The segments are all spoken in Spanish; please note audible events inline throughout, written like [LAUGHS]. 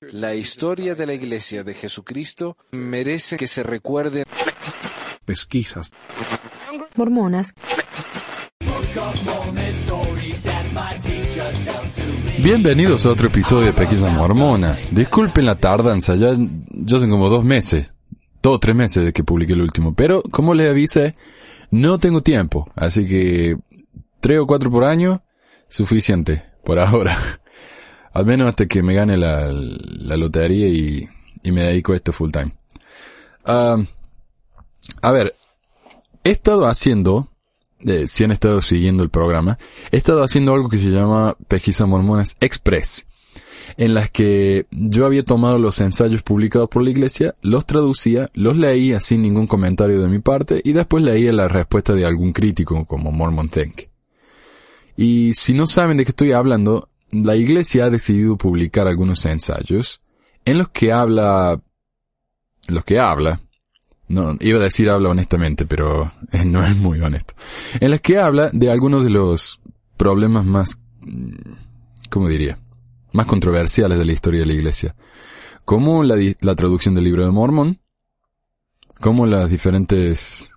La historia de la Iglesia de Jesucristo merece que se recuerde. Pesquisas. Mormonas. Bienvenidos a otro episodio de Pesquisas Mormonas. Disculpen la tardanza, ya, ya son como dos meses, dos o tres meses de que publiqué el último, pero como les avisé, no tengo tiempo, así que tres o cuatro por año, suficiente, por ahora. Al menos hasta que me gane la, la lotería y, y me dedico a esto full time. Ah, a ver, he estado haciendo, eh, si han estado siguiendo el programa, he estado haciendo algo que se llama Pesquisa Mormonas Express, en las que yo había tomado los ensayos publicados por la iglesia, los traducía, los leía sin ningún comentario de mi parte y después leía la respuesta de algún crítico como Mormon Think. Y si no saben de qué estoy hablando, la iglesia ha decidido publicar algunos ensayos en los que habla, los que habla, no, iba a decir habla honestamente, pero [LAUGHS] no es muy honesto, en los que habla de algunos de los problemas más, mm, ¿cómo diría? Más controversiales de la historia de la iglesia. Como la, la traducción del libro de Mormón, como las diferentes,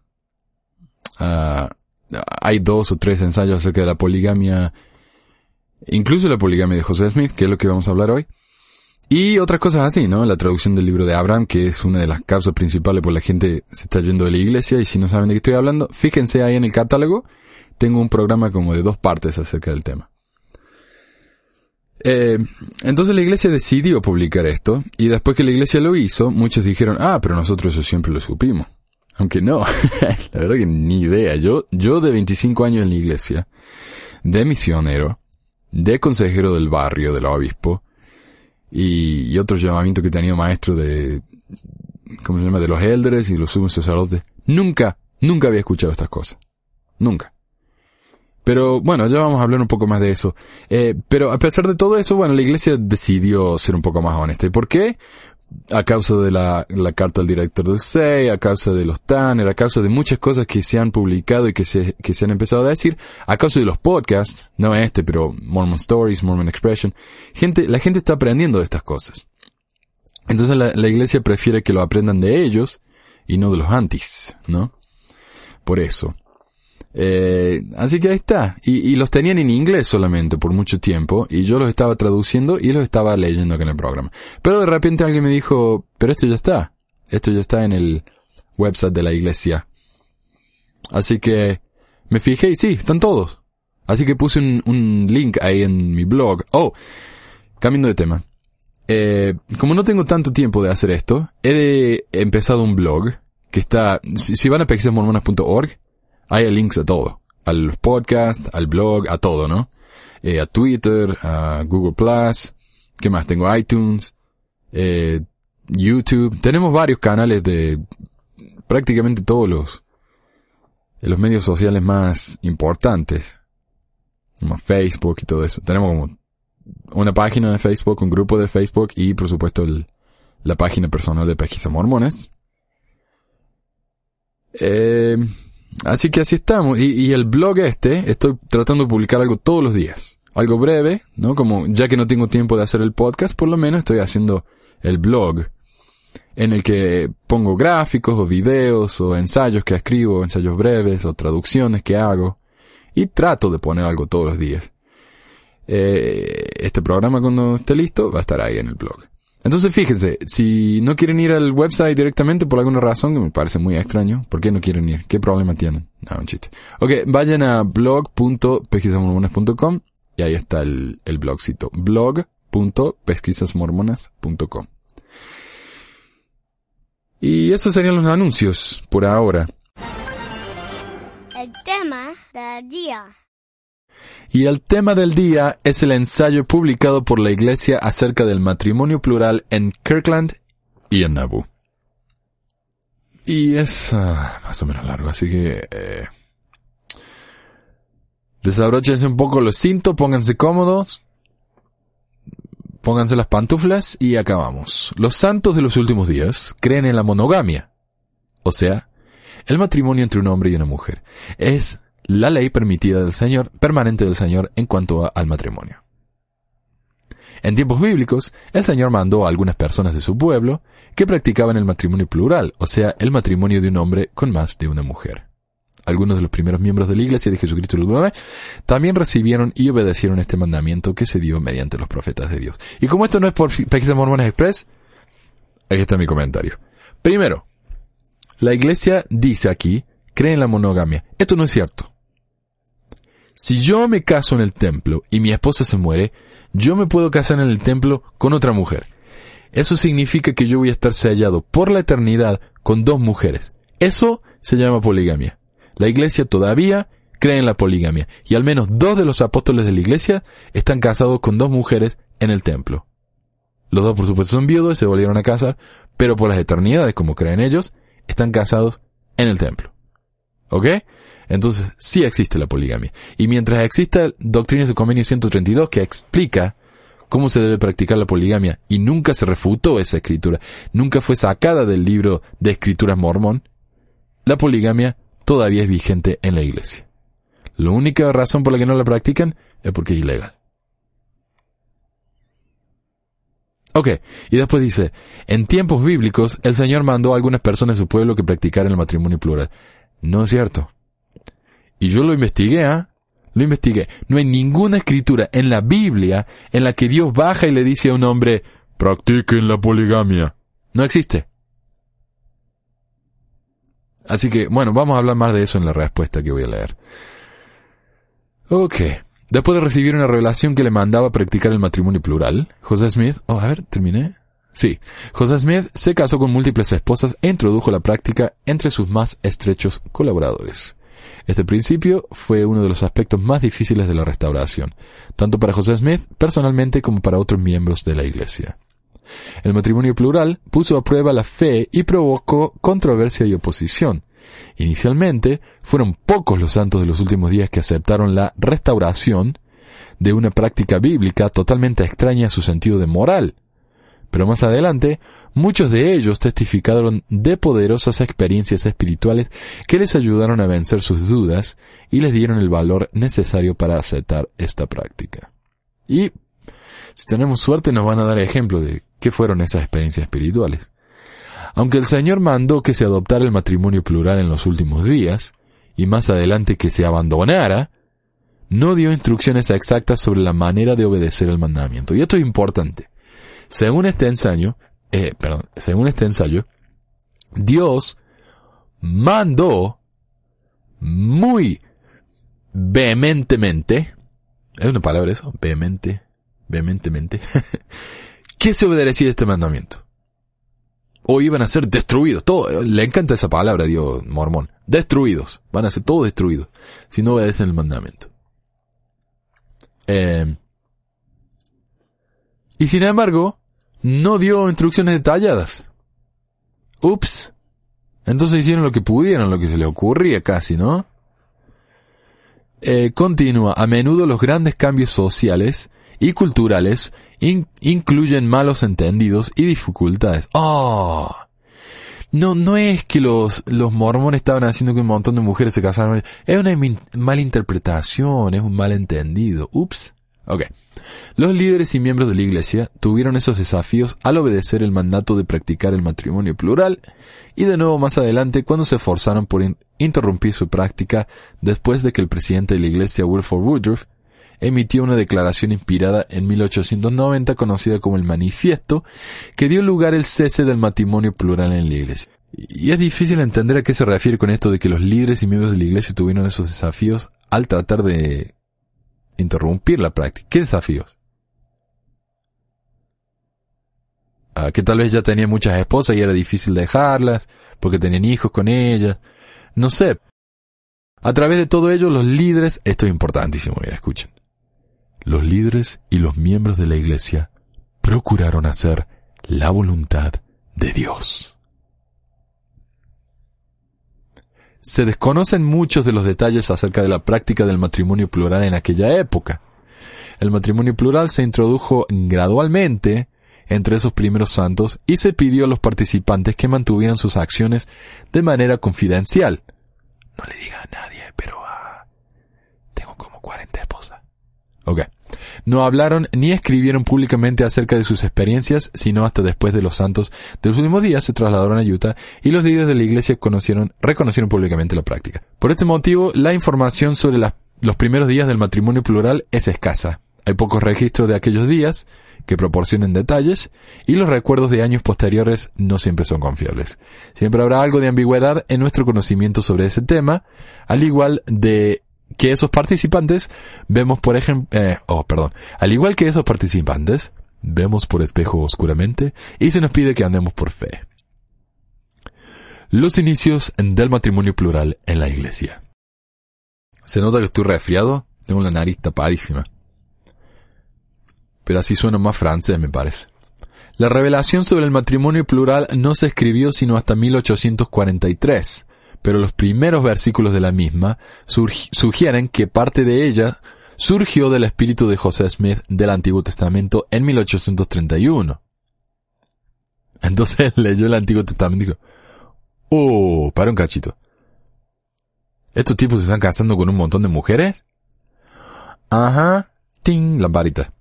uh, hay dos o tres ensayos acerca de la poligamia Incluso la poligamia de José Smith, que es lo que vamos a hablar hoy. Y otras cosas así, ¿no? La traducción del libro de Abraham, que es una de las causas principales por la gente se está yendo de la iglesia. Y si no saben de qué estoy hablando, fíjense ahí en el catálogo. Tengo un programa como de dos partes acerca del tema. Eh, entonces la iglesia decidió publicar esto. Y después que la iglesia lo hizo, muchos dijeron, ah, pero nosotros eso siempre lo supimos. Aunque no, [LAUGHS] la verdad que ni idea. Yo, yo de 25 años en la iglesia, de misionero, de consejero del barrio, del obispo, y, y otros llamamientos que he tenido maestro de, ¿cómo se llama? De los elders y los sumos sacerdotes. Nunca, nunca había escuchado estas cosas. Nunca. Pero bueno, ya vamos a hablar un poco más de eso. Eh, pero a pesar de todo eso, bueno, la iglesia decidió ser un poco más honesta. ¿Y por qué? A causa de la, carta del director del SEI, a causa de los Tanner, a causa de muchas cosas que se han publicado y que se, que se han empezado a decir, a causa de los podcasts, no este, pero Mormon Stories, Mormon Expression, gente, la gente está aprendiendo de estas cosas. Entonces la, la iglesia prefiere que lo aprendan de ellos y no de los antis, ¿no? Por eso. Eh, así que ahí está. Y, los tenían en inglés solamente por mucho tiempo. Y yo los estaba traduciendo y los estaba leyendo acá en el programa. Pero de repente alguien me dijo, pero esto ya está. Esto ya está en el website de la iglesia. Así que me fijé y sí, están todos. Así que puse un, link ahí en mi blog. Oh, cambiando de tema. Eh, como no tengo tanto tiempo de hacer esto, he empezado un blog que está, si, van a pesquisasmormonas.org, hay links a todo. Al podcast, al blog, a todo, ¿no? Eh, a Twitter, a Google Plus. ¿Qué más? Tengo iTunes, eh, YouTube. Tenemos varios canales de prácticamente todos los, los medios sociales más importantes. Como Facebook y todo eso. Tenemos como una página de Facebook, un grupo de Facebook y por supuesto el, la página personal de Pesquisa Mormones. Eh, Así que así estamos. Y, y, el blog este, estoy tratando de publicar algo todos los días. Algo breve, ¿no? Como ya que no tengo tiempo de hacer el podcast, por lo menos estoy haciendo el blog. En el que pongo gráficos o videos o ensayos que escribo, ensayos breves o traducciones que hago. Y trato de poner algo todos los días. Eh, este programa cuando esté listo va a estar ahí en el blog. Entonces fíjense, si no quieren ir al website directamente por alguna razón, que me parece muy extraño, ¿por qué no quieren ir? ¿Qué problema tienen? No, un chiste. Ok, vayan a blog.pesquisasmormonas.com y ahí está el, el blogcito. blog.pesquisasmormonas.com Y esos serían los anuncios por ahora. El tema del día. Y el tema del día es el ensayo publicado por la Iglesia acerca del matrimonio plural en Kirkland y en Nauvoo. Y es uh, más o menos largo, así que... Eh, un poco los cintos, pónganse cómodos, pónganse las pantuflas y acabamos. Los santos de los últimos días creen en la monogamia, o sea, el matrimonio entre un hombre y una mujer. Es la ley permitida del Señor, permanente del Señor en cuanto al matrimonio. En tiempos bíblicos, el Señor mandó a algunas personas de su pueblo que practicaban el matrimonio plural, o sea, el matrimonio de un hombre con más de una mujer. Algunos de los primeros miembros de la Iglesia de Jesucristo también recibieron y obedecieron este mandamiento que se dio mediante los profetas de Dios. Y como esto no es por Pesquisa Mormones Express, aquí está mi comentario. Primero, la Iglesia dice aquí, cree en la monogamia. Esto no es cierto. Si yo me caso en el templo y mi esposa se muere, yo me puedo casar en el templo con otra mujer. Eso significa que yo voy a estar sellado por la eternidad con dos mujeres. Eso se llama poligamia. La iglesia todavía cree en la poligamia y al menos dos de los apóstoles de la iglesia están casados con dos mujeres en el templo. Los dos por supuesto son viudos y se volvieron a casar, pero por las eternidades, como creen ellos, están casados en el templo. ¿Ok? Entonces, sí existe la poligamia. Y mientras exista Doctrina de Convenio 132 que explica cómo se debe practicar la poligamia y nunca se refutó esa escritura, nunca fue sacada del libro de escrituras mormón, la poligamia todavía es vigente en la iglesia. La única razón por la que no la practican es porque es ilegal. Ok, y después dice, en tiempos bíblicos el Señor mandó a algunas personas de su pueblo que practicaran el matrimonio plural. No es cierto. Y yo lo investigué, ¿ah? Lo investigué. No hay ninguna escritura en la Biblia en la que Dios baja y le dice a un hombre, practiquen la poligamia. No existe. Así que, bueno, vamos a hablar más de eso en la respuesta que voy a leer. Ok. Después de recibir una revelación que le mandaba practicar el matrimonio plural, José Smith, oh, a ver, terminé. Sí, José Smith se casó con múltiples esposas e introdujo la práctica entre sus más estrechos colaboradores. Este principio fue uno de los aspectos más difíciles de la restauración, tanto para José Smith personalmente como para otros miembros de la Iglesia. El matrimonio plural puso a prueba la fe y provocó controversia y oposición. Inicialmente, fueron pocos los santos de los últimos días que aceptaron la restauración de una práctica bíblica totalmente extraña a su sentido de moral. Pero más adelante, muchos de ellos testificaron de poderosas experiencias espirituales que les ayudaron a vencer sus dudas y les dieron el valor necesario para aceptar esta práctica. Y, si tenemos suerte, nos van a dar ejemplo de qué fueron esas experiencias espirituales. Aunque el Señor mandó que se adoptara el matrimonio plural en los últimos días, y más adelante que se abandonara, no dio instrucciones exactas sobre la manera de obedecer el mandamiento. Y esto es importante. Según este ensayo, eh, perdón, según este ensayo, Dios mandó muy vehementemente, ¿es una palabra eso? Vehemente, vehementemente, [LAUGHS] que se obedecía este mandamiento. O iban a ser destruidos, todo, le encanta esa palabra Dios mormón, destruidos, van a ser todos destruidos, si no obedecen el mandamiento. Eh, y sin embargo, no dio instrucciones detalladas. Ups. Entonces hicieron lo que pudieron, lo que se les ocurría casi, ¿no? Eh, continúa. A menudo los grandes cambios sociales y culturales incluyen malos entendidos y dificultades. ¡Oh! No, no es que los, los mormones estaban haciendo que un montón de mujeres se casaran. Es una mala interpretación, es un malentendido. Ups. Ok. Los líderes y miembros de la Iglesia tuvieron esos desafíos al obedecer el mandato de practicar el matrimonio plural y de nuevo más adelante cuando se esforzaron por interrumpir su práctica después de que el presidente de la Iglesia Wilford Woodruff emitió una declaración inspirada en 1890 conocida como el Manifiesto que dio lugar al cese del matrimonio plural en la Iglesia. Y es difícil entender a qué se refiere con esto de que los líderes y miembros de la Iglesia tuvieron esos desafíos al tratar de interrumpir la práctica. ¿Qué desafíos? Ah, que tal vez ya tenía muchas esposas y era difícil dejarlas, porque tenían hijos con ellas. No sé. A través de todo ello, los líderes, esto es importantísimo, mira, escuchen. Los líderes y los miembros de la iglesia procuraron hacer la voluntad de Dios. Se desconocen muchos de los detalles acerca de la práctica del matrimonio plural en aquella época. El matrimonio plural se introdujo gradualmente entre esos primeros santos y se pidió a los participantes que mantuvieran sus acciones de manera confidencial. No le diga a nadie, pero ah, tengo como 40 esposas. Ok. No hablaron ni escribieron públicamente acerca de sus experiencias, sino hasta después de los santos de los últimos días se trasladaron a Utah y los líderes de la iglesia conocieron, reconocieron públicamente la práctica. Por este motivo, la información sobre los primeros días del matrimonio plural es escasa. Hay pocos registros de aquellos días que proporcionen detalles y los recuerdos de años posteriores no siempre son confiables. Siempre habrá algo de ambigüedad en nuestro conocimiento sobre ese tema, al igual de que esos participantes vemos por ejemplo, oh, perdón, al igual que esos participantes vemos por espejo oscuramente y se nos pide que andemos por fe. Los inicios del matrimonio plural en la iglesia. Se nota que estoy resfriado, tengo la nariz tapadísima. Pero así suena más francés, me parece. La revelación sobre el matrimonio plural no se escribió sino hasta 1843, pero los primeros versículos de la misma sugieren que parte de ella surgió del espíritu de José Smith del Antiguo Testamento en 1831. Entonces [LAUGHS] leyó el Antiguo Testamento y dijo, oh, para un cachito. ¿Estos tipos se están casando con un montón de mujeres? Ajá, ting, lamparita.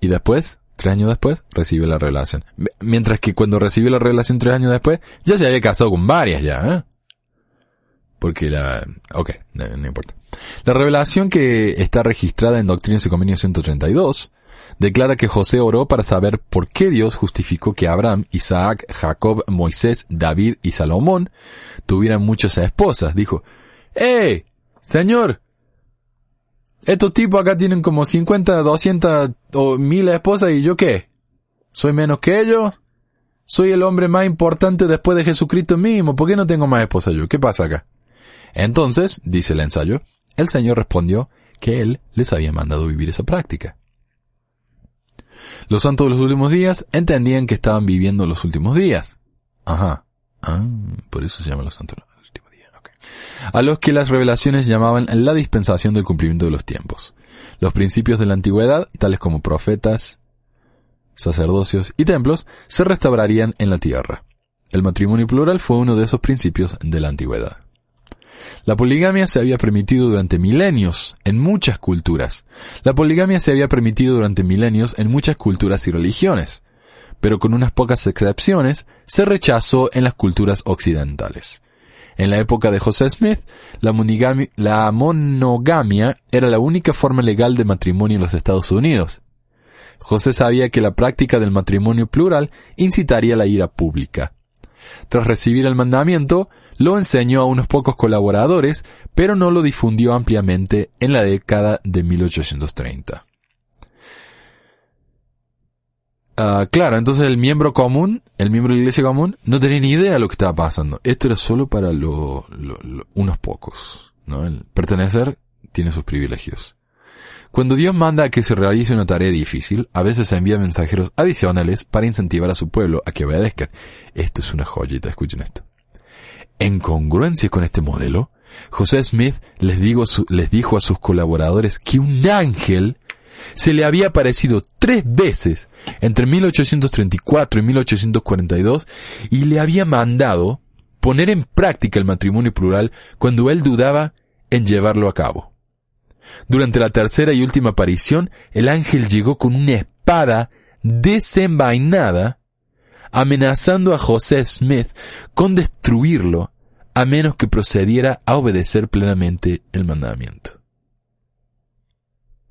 Y después, tres años después, recibe la revelación. Mientras que cuando recibió la revelación tres años después, ya se había casado con varias ya, ¿eh? Porque la... Ok, no, importa. La revelación que está registrada en Doctrinas y Convenios 132 declara que José oró para saber por qué Dios justificó que Abraham, Isaac, Jacob, Moisés, David y Salomón tuvieran muchas esposas. Dijo, ¡Eh! Señor, estos tipos acá tienen como 50, 200 o 1000 esposas y yo qué? ¿Soy menos que ellos? Soy el hombre más importante después de Jesucristo mismo. ¿Por qué no tengo más esposas yo? ¿Qué pasa acá? Entonces, dice el ensayo, el Señor respondió que Él les había mandado vivir esa práctica. Los santos de los últimos días entendían que estaban viviendo los últimos días. Ajá. Ah, por eso se llaman los santos de los últimos días. A los que las revelaciones llamaban la dispensación del cumplimiento de los tiempos. Los principios de la antigüedad, tales como profetas, sacerdocios y templos, se restaurarían en la tierra. El matrimonio plural fue uno de esos principios de la antigüedad. La poligamia se había permitido durante milenios en muchas culturas. La poligamia se había permitido durante milenios en muchas culturas y religiones, pero con unas pocas excepciones se rechazó en las culturas occidentales. En la época de José Smith, la, monogami- la monogamia era la única forma legal de matrimonio en los Estados Unidos. José sabía que la práctica del matrimonio plural incitaría la ira pública. Tras recibir el mandamiento, lo enseñó a unos pocos colaboradores, pero no lo difundió ampliamente en la década de 1830. Ah, claro, entonces el miembro común, el miembro de la iglesia común, no tenía ni idea de lo que estaba pasando. Esto era solo para lo- lo- lo- unos pocos. ¿no? El pertenecer tiene sus privilegios. Cuando Dios manda a que se realice una tarea difícil, a veces envía mensajeros adicionales para incentivar a su pueblo a que obedezcan. Esto es una joyita, escuchen esto. En congruencia con este modelo, José Smith les, dijo a sus colaboradores que un ángel se le había aparecido tres veces entre 1834 y 1842 y le había mandado poner en práctica el matrimonio plural cuando él dudaba en llevarlo a cabo. Durante la tercera y última aparición, el ángel llegó con una espada desenvainada, amenazando a José Smith con destruirlo a menos que procediera a obedecer plenamente el mandamiento.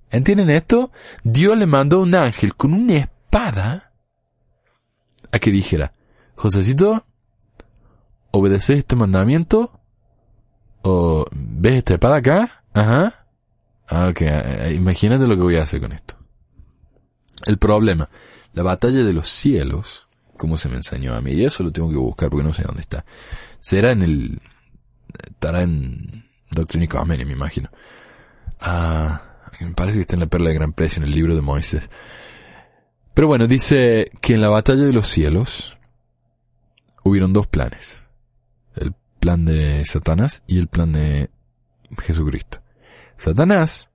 ¿Entienden esto? Dios le mandó un ángel con una espada a que dijera, Josécito, ¿obedeces este mandamiento? ¿O ves esta espada acá? Ajá. Ah, ok, eh, imagínate lo que voy a hacer con esto. El problema, la batalla de los cielos, como se me enseñó a mí, y eso lo tengo que buscar porque no sé dónde está. Será en el... estará en Doctrina y me imagino. Ah, me parece que está en la perla de gran precio, en el libro de Moisés. Pero bueno, dice que en la batalla de los cielos hubieron dos planes. El plan de Satanás y el plan de Jesucristo. Satanás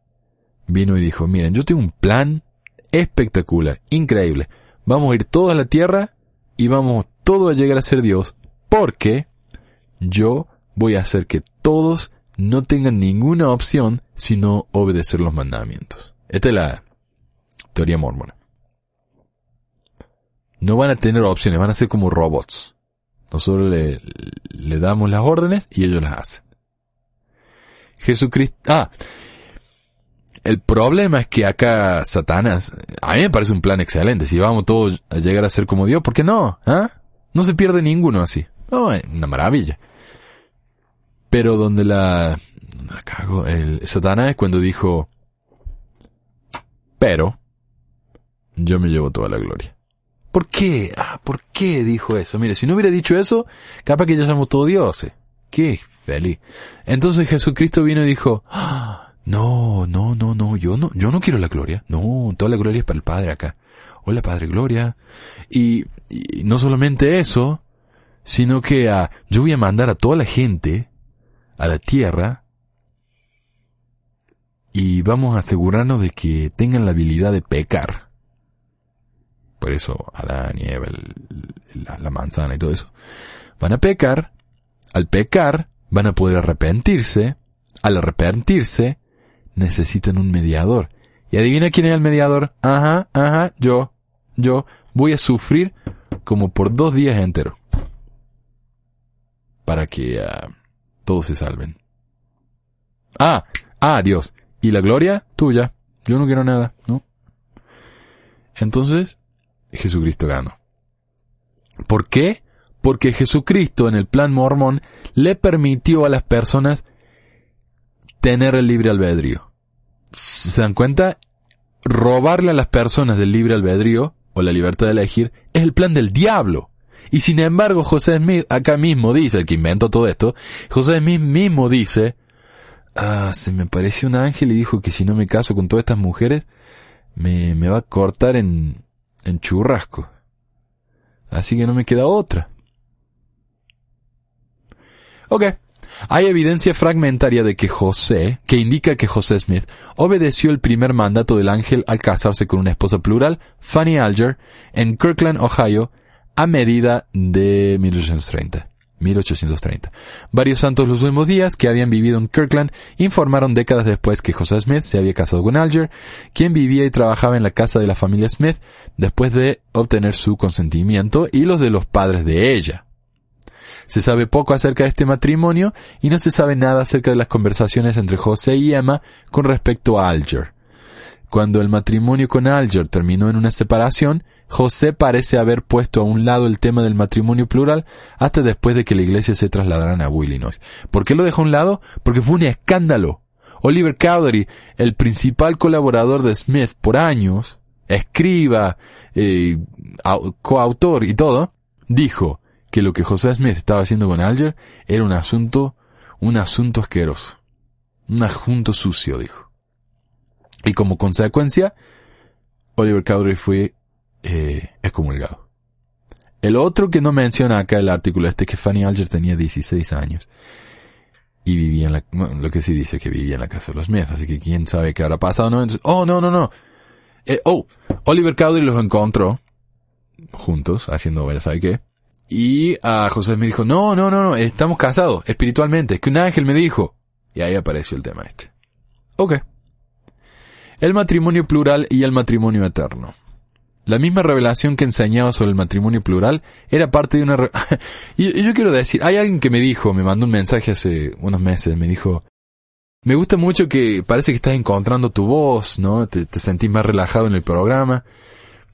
vino y dijo, miren, yo tengo un plan espectacular, increíble. Vamos a ir todos a la tierra y vamos todos a llegar a ser Dios porque yo voy a hacer que todos no tengan ninguna opción sino obedecer los mandamientos. Esta es la, teoría mormona. No van a tener opciones, van a ser como robots. Nosotros le, le damos las órdenes y ellos las hacen. Jesucristo, ah, el problema es que acá Satanás, a mí me parece un plan excelente. Si vamos todos a llegar a ser como Dios, ¿por qué no? ¿Ah? No se pierde ninguno así. No, es una maravilla. Pero donde la, la cago, el Satanás es cuando dijo, pero, yo me llevo toda la gloria. ¿Por qué? Ah, ¿por qué dijo eso? Mire, si no hubiera dicho eso, capaz que ya somos todos dioses. Qué feliz. Entonces Jesucristo vino y dijo, ah, no, no, no, yo no, yo no quiero la gloria. No, toda la gloria es para el Padre acá. Hola Padre Gloria. Y, no solamente eso, sino que ah, yo voy a mandar a toda la gente a la tierra y vamos a asegurarnos de que tengan la habilidad de pecar. Por eso Adán y Eva, la, la manzana y todo eso. Van a pecar, al pecar van a poder arrepentirse, al arrepentirse necesitan un mediador. Y adivina quién es el mediador. Ajá, ajá, yo, yo voy a sufrir como por dos días enteros. Para que ah, todos se salven. Ah, ah, Dios. ¿Y la gloria? Tuya. Yo no quiero nada, ¿no? Entonces, Jesucristo ganó. ¿Por qué? Porque Jesucristo en el plan mormón le permitió a las personas tener el libre albedrío se dan cuenta, robarle a las personas del libre albedrío o la libertad de elegir es el plan del diablo. Y sin embargo, José Smith acá mismo dice, el que inventó todo esto, José Smith mismo dice, ah, se me apareció un ángel y dijo que si no me caso con todas estas mujeres, me, me va a cortar en, en churrasco. Así que no me queda otra. Ok. Hay evidencia fragmentaria de que José, que indica que José Smith obedeció el primer mandato del ángel al casarse con una esposa plural, Fanny Alger, en Kirkland, Ohio, a medida de 1830. 1830. Varios santos los últimos días que habían vivido en Kirkland informaron décadas después que José Smith se había casado con Alger, quien vivía y trabajaba en la casa de la familia Smith después de obtener su consentimiento y los de los padres de ella. Se sabe poco acerca de este matrimonio y no se sabe nada acerca de las conversaciones entre José y Emma con respecto a Alger. Cuando el matrimonio con Alger terminó en una separación, José parece haber puesto a un lado el tema del matrimonio plural hasta después de que la iglesia se trasladara a Illinois. ¿Por qué lo dejó a un lado? Porque fue un escándalo. Oliver Cowdery, el principal colaborador de Smith por años, escriba, eh, coautor y todo, dijo, que lo que José Smith estaba haciendo con Alger era un asunto, un asunto asqueroso. Un asunto sucio, dijo. Y como consecuencia, Oliver Cowdery fue eh, excomulgado. El otro que no menciona acá el artículo este es que Fanny Alger tenía 16 años. Y vivía en la, lo que sí dice que vivía en la casa de los Smith, así que quién sabe qué habrá pasado, ¿no? oh, no, no, no. Eh, oh, Oliver Cowdery los encontró juntos, haciendo, ¿sabe qué? Y a José me dijo, no, no, no, no, estamos casados espiritualmente, es que un ángel me dijo. Y ahí apareció el tema este. Ok. El matrimonio plural y el matrimonio eterno. La misma revelación que enseñaba sobre el matrimonio plural era parte de una... [LAUGHS] y, yo quiero decir, hay alguien que me dijo, me mandó un mensaje hace unos meses, me dijo, me gusta mucho que parece que estás encontrando tu voz, ¿no? Te sentís más relajado en el programa,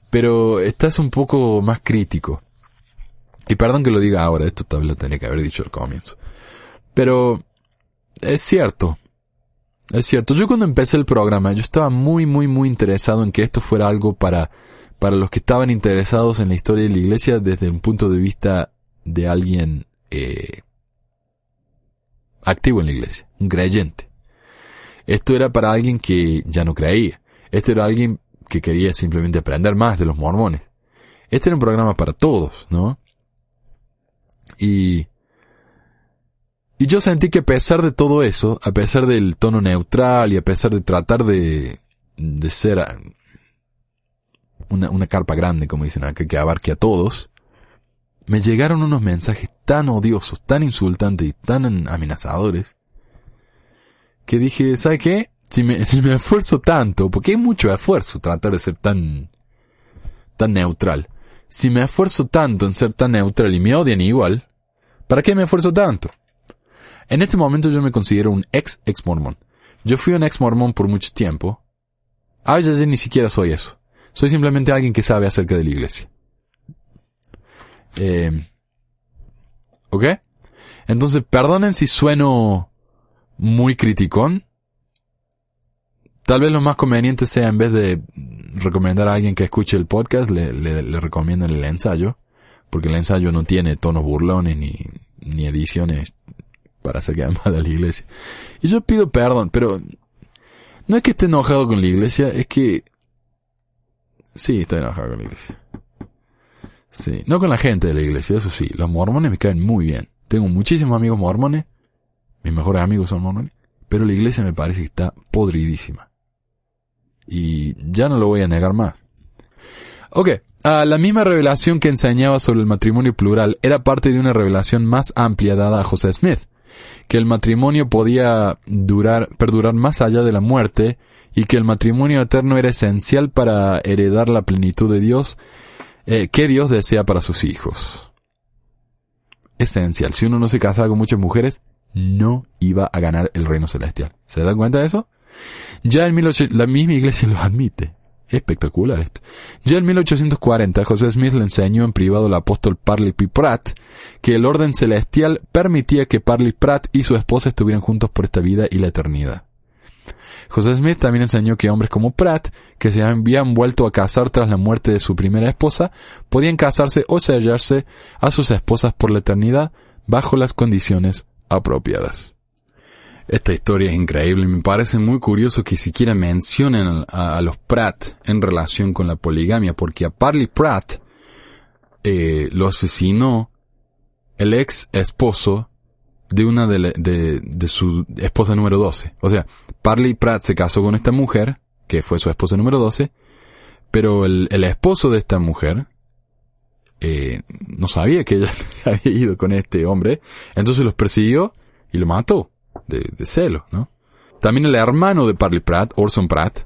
pero estás un poco más crítico. Y perdón que lo diga ahora, esto tal vez lo tenía que haber dicho al comienzo. Pero es cierto. Es cierto. Yo cuando empecé el programa, yo estaba muy, muy, muy interesado en que esto fuera algo para, para los que estaban interesados en la historia de la iglesia desde un punto de vista de alguien eh, activo en la iglesia, un creyente. Esto era para alguien que ya no creía. Esto era alguien que quería simplemente aprender más de los mormones. Este era un programa para todos, ¿no? Y, y yo sentí que a pesar de todo eso, a pesar del tono neutral y a pesar de tratar de, de ser una, una carpa grande, como dicen acá, que abarque a todos, me llegaron unos mensajes tan odiosos, tan insultantes y tan amenazadores, que dije, ¿sabe qué? Si me, [LAUGHS] si me esfuerzo tanto, porque es mucho esfuerzo tratar de ser tan, tan neutral. Si me esfuerzo tanto en ser tan neutral y me odian igual, ¿para qué me esfuerzo tanto? En este momento yo me considero un ex ex mormón. Yo fui un ex mormón por mucho tiempo. Ah, ya, ni siquiera soy eso. Soy simplemente alguien que sabe acerca de la iglesia. Eh, ¿Ok? Entonces, perdonen si sueno muy criticón. Tal vez lo más conveniente sea en vez de recomendar a alguien que escuche el podcast, le, le, el ensayo. Porque el ensayo no tiene tonos burlones ni, ni ediciones para hacer quedar [LAUGHS] mal a la iglesia. Y yo pido perdón, pero no es que esté enojado con la iglesia, es que... Sí, estoy enojado con la iglesia. Sí, no con la gente de la iglesia, eso sí, los mormones me caen muy bien. Tengo muchísimos amigos mormones, mis mejores amigos son mormones, pero la iglesia me parece que está podridísima. Y ya no lo voy a negar más. Ok, ah, la misma revelación que enseñaba sobre el matrimonio plural era parte de una revelación más amplia dada a José Smith, que el matrimonio podía durar, perdurar más allá de la muerte y que el matrimonio eterno era esencial para heredar la plenitud de Dios eh, que Dios desea para sus hijos. Esencial. Si uno no se casaba con muchas mujeres, no iba a ganar el reino celestial. ¿Se dan cuenta de eso? Ya en 1800, la misma iglesia lo admite. Espectacular esto. Ya en 1840, José Smith le enseñó en privado al apóstol Parley P. Pratt que el orden celestial permitía que Parley Pratt y su esposa estuvieran juntos por esta vida y la eternidad. José Smith también enseñó que hombres como Pratt, que se habían vuelto a casar tras la muerte de su primera esposa, podían casarse o sellarse a sus esposas por la eternidad bajo las condiciones apropiadas. Esta historia es increíble me parece muy curioso que siquiera mencionen a, los Pratt en relación con la poligamia, porque a Parley Pratt eh, lo asesinó el ex esposo de una de, de, de su esposa número 12. O sea, Parley Pratt se casó con esta mujer, que fue su esposa número 12, pero el, el esposo de esta mujer eh, no sabía que ella [LAUGHS] había ido con este hombre, entonces los persiguió y lo mató de, de celo, ¿no? También el hermano de Parley Pratt, Orson Pratt,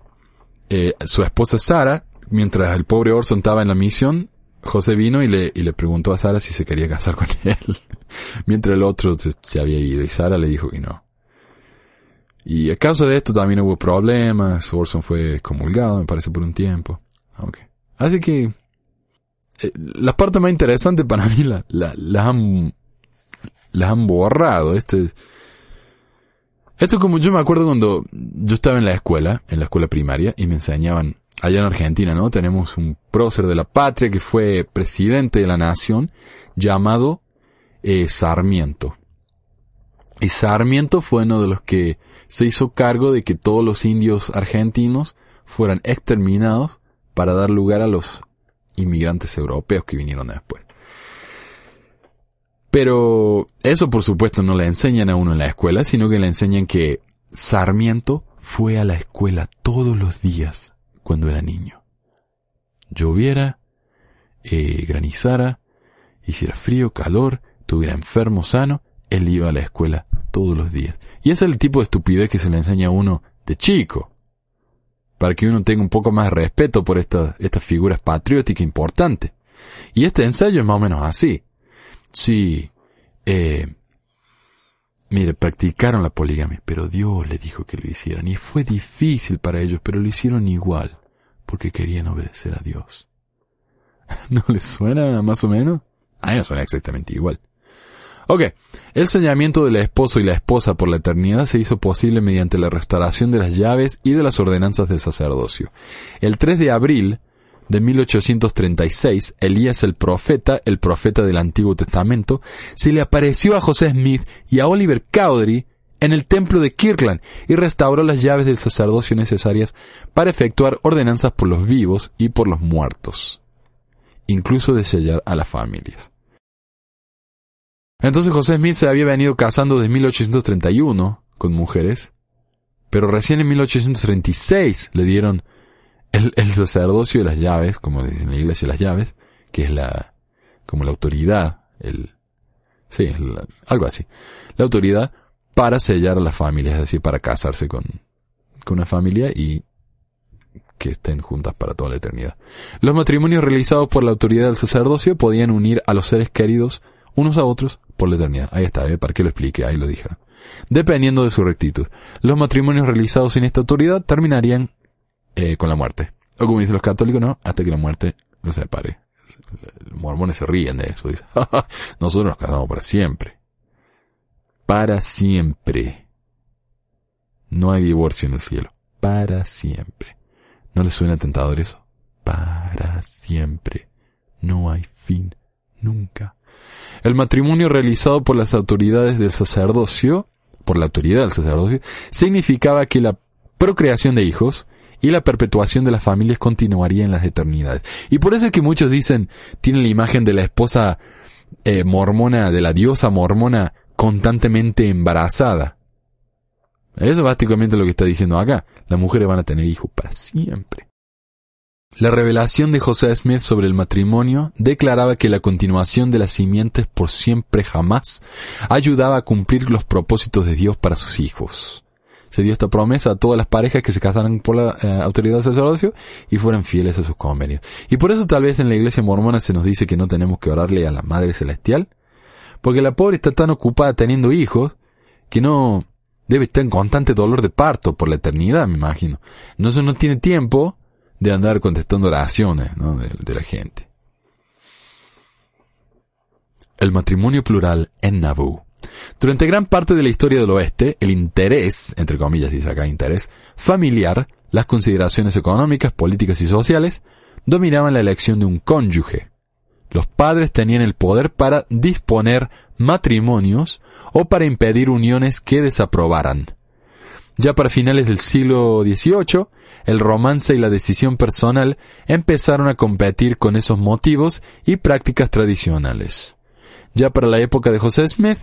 eh, su esposa Sara, mientras el pobre Orson estaba en la misión, José vino y le, y le preguntó a Sara si se quería casar con [LAUGHS] él, mientras el otro se, había ido y Sara le dijo que no. Y a causa de esto también hubo problemas, Orson fue excomulgado, me parece, por un tiempo. Ok. Así que, eh, la parte más interesante para mí la, la, han, las han borrado. Este, esto como yo me acuerdo cuando yo estaba en la escuela, en la escuela primaria, y me enseñaban, allá en Argentina, ¿no? Tenemos un prócer de la patria que fue presidente de la nación, llamado eh, Sarmiento. Y Sarmiento fue uno de los que se hizo cargo de que todos los indios argentinos fueran exterminados para dar lugar a los inmigrantes europeos que vinieron después. Pero eso por supuesto no le enseñan a uno en la escuela, sino que le enseñan que Sarmiento fue a la escuela todos los días cuando era niño. Lloviera, eh, granizara, hiciera frío, calor, tuviera enfermo, sano, él iba a la escuela todos los días. Y ese es el tipo de estupidez que se le enseña a uno de chico. Para que uno tenga un poco más de respeto por estas estas figuras patrióticas importantes. Y este ensayo es más o menos así. Sí, eh, mire, practicaron la poligamia, pero Dios le dijo que lo hicieran. Y fue difícil para ellos, pero lo hicieron igual, porque querían obedecer a Dios. [LAUGHS] ¿No les suena más o menos? A suena exactamente igual. Ok, el señalamiento del esposo y la esposa por la eternidad se hizo posible mediante la restauración de las llaves y de las ordenanzas del sacerdocio. El 3 de abril de 1836, Elías el profeta, el profeta del Antiguo Testamento, se le apareció a José Smith y a Oliver Cowdery en el templo de Kirkland y restauró las llaves del sacerdocio necesarias para efectuar ordenanzas por los vivos y por los muertos, incluso de sellar a las familias. Entonces José Smith se había venido casando desde 1831 con mujeres, pero recién en 1836 le dieron el, el sacerdocio de las llaves, como en la iglesia las llaves, que es la, como la autoridad, el, sí, algo así, la autoridad para sellar a las familias, es decir, para casarse con, con una familia y que estén juntas para toda la eternidad. Los matrimonios realizados por la autoridad del sacerdocio podían unir a los seres queridos unos a otros por la eternidad. Ahí está, ¿eh? para que lo explique, ahí lo dijeron. Dependiendo de su rectitud. Los matrimonios realizados sin esta autoridad terminarían eh, con la muerte. O como dicen los católicos, no, hasta que la muerte los separe. Los mormones se ríen de eso. Dicen, [LAUGHS] nosotros nos casamos para siempre. Para siempre. No hay divorcio en el cielo. Para siempre. ¿No les suena tentador eso? Para siempre. No hay fin. Nunca. El matrimonio realizado por las autoridades del sacerdocio, por la autoridad del sacerdocio, significaba que la procreación de hijos y la perpetuación de las familias continuaría en las eternidades. Y por eso es que muchos dicen, tienen la imagen de la esposa eh, mormona, de la diosa mormona, constantemente embarazada. Eso es básicamente lo que está diciendo acá. Las mujeres van a tener hijos para siempre. La revelación de José Smith sobre el matrimonio declaraba que la continuación de las simientes por siempre jamás ayudaba a cumplir los propósitos de Dios para sus hijos. Se dio esta promesa a todas las parejas que se casaran por la eh, autoridad del sacerdocio y fueran fieles a sus convenios. Y por eso tal vez en la iglesia mormona se nos dice que no tenemos que orarle a la Madre Celestial, porque la pobre está tan ocupada teniendo hijos que no debe estar en constante dolor de parto por la eternidad, me imagino. Entonces no tiene tiempo de andar contestando oraciones ¿no? de, de la gente. El matrimonio plural en Nauvoo. Durante gran parte de la historia del oeste, el interés, entre comillas dice acá interés, familiar, las consideraciones económicas, políticas y sociales, dominaban la elección de un cónyuge. Los padres tenían el poder para disponer matrimonios o para impedir uniones que desaprobaran. Ya para finales del siglo XVIII, el romance y la decisión personal empezaron a competir con esos motivos y prácticas tradicionales. Ya para la época de José Smith,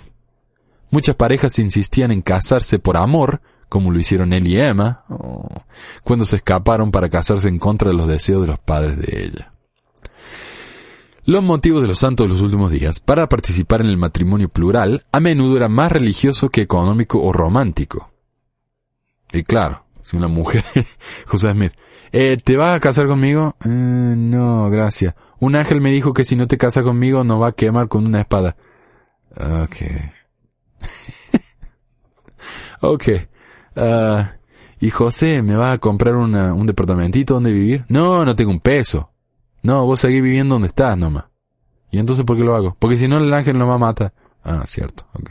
muchas parejas insistían en casarse por amor, como lo hicieron él y Emma, cuando se escaparon para casarse en contra de los deseos de los padres de ella. Los motivos de los santos de los últimos días para participar en el matrimonio plural a menudo era más religioso que económico o romántico. Y claro, si una mujer, [LAUGHS] José Smith, eh, ¿te vas a casar conmigo? Eh, no, gracias. Un ángel me dijo que si no te casas conmigo nos va a quemar con una espada. Ok. [LAUGHS] ok. Uh, y José, ¿me vas a comprar una, un departamentito donde vivir? No, no tengo un peso. No, vos seguís viviendo donde estás nomás. ¿Y entonces por qué lo hago? Porque si no el ángel nos va a. Ah, cierto. ok.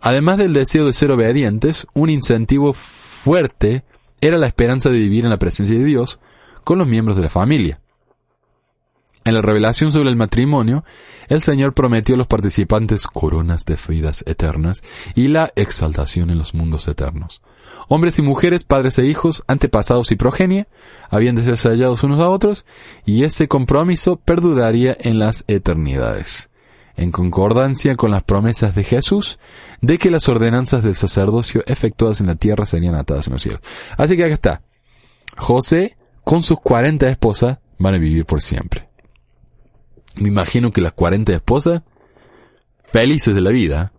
Además del deseo de ser obedientes, un incentivo fuerte era la esperanza de vivir en la presencia de Dios con los miembros de la familia. En la revelación sobre el matrimonio, el Señor prometió a los participantes coronas de vidas eternas y la exaltación en los mundos eternos. Hombres y mujeres, padres e hijos, antepasados y progenie, habían de ser sellados unos a otros, y ese compromiso perduraría en las eternidades, en concordancia con las promesas de Jesús de que las ordenanzas del sacerdocio efectuadas en la tierra serían atadas en los cielos. Así que acá está. José, con sus 40 esposas, van a vivir por siempre. Me imagino que las 40 esposas, felices de la vida,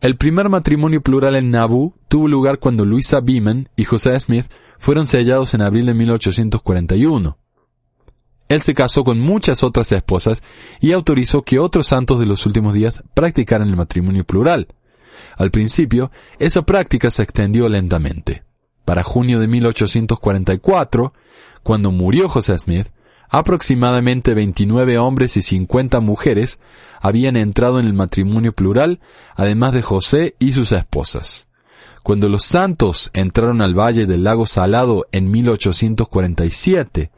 el primer matrimonio plural en Nauvoo tuvo lugar cuando Luisa Beeman y José Smith fueron sellados en abril de 1841. Él se casó con muchas otras esposas y autorizó que otros santos de los últimos días practicaran el matrimonio plural. Al principio, esa práctica se extendió lentamente. Para junio de 1844, cuando murió José Smith, aproximadamente 29 hombres y 50 mujeres habían entrado en el matrimonio plural, además de José y sus esposas. Cuando los santos entraron al Valle del Lago Salado en 1847,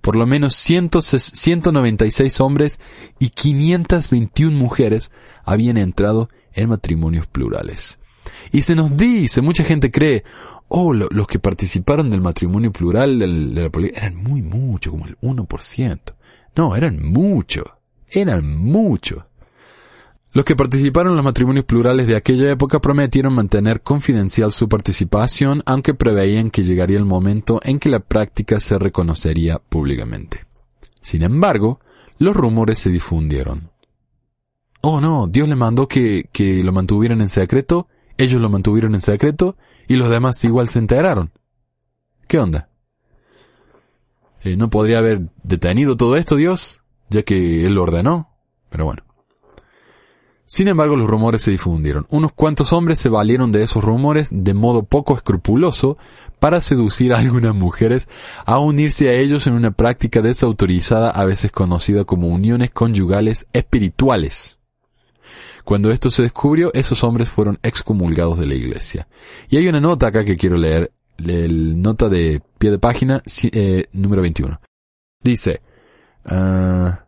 por lo menos 196 hombres y 521 mujeres habían entrado en matrimonios plurales. Y se nos dice, mucha gente cree, oh, lo, los que participaron del matrimonio plural de la política eran muy mucho, como el 1%. No, eran muchos, eran muchos. Los que participaron en los matrimonios plurales de aquella época prometieron mantener confidencial su participación, aunque preveían que llegaría el momento en que la práctica se reconocería públicamente. Sin embargo, los rumores se difundieron. Oh no, Dios le mandó que, que lo mantuvieran en secreto, ellos lo mantuvieron en secreto, Y los demás igual se enteraron. ¿Qué onda? Eh, ¿No podría haber detenido todo esto Dios? Ya que Él lo ordenó. Pero bueno. Sin embargo, los rumores se difundieron. Unos cuantos hombres se valieron de esos rumores de modo poco escrupuloso para seducir a algunas mujeres a unirse a ellos en una práctica desautorizada a veces conocida como uniones conyugales espirituales. Cuando esto se descubrió, esos hombres fueron excomulgados de la iglesia. Y hay una nota acá que quiero leer, la nota de pie de página eh, número 21. Dice, ah,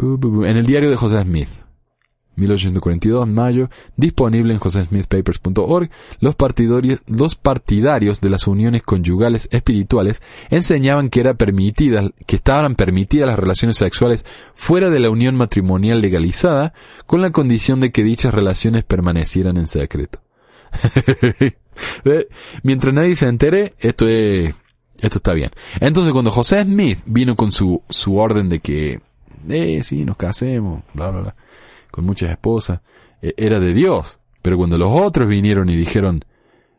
en el diario de José Smith, 1842, mayo, disponible en josesmithpapers.org, los partidarios, los partidarios de las uniones conyugales espirituales enseñaban que era permitida, que estaban permitidas las relaciones sexuales fuera de la unión matrimonial legalizada, con la condición de que dichas relaciones permanecieran en secreto. [LAUGHS] Mientras nadie se entere, esto es, esto está bien. Entonces cuando José Smith vino con su, su orden de que, eh, sí, nos casemos, bla, bla, bla con muchas esposas, e, era de Dios. Pero cuando los otros vinieron y dijeron,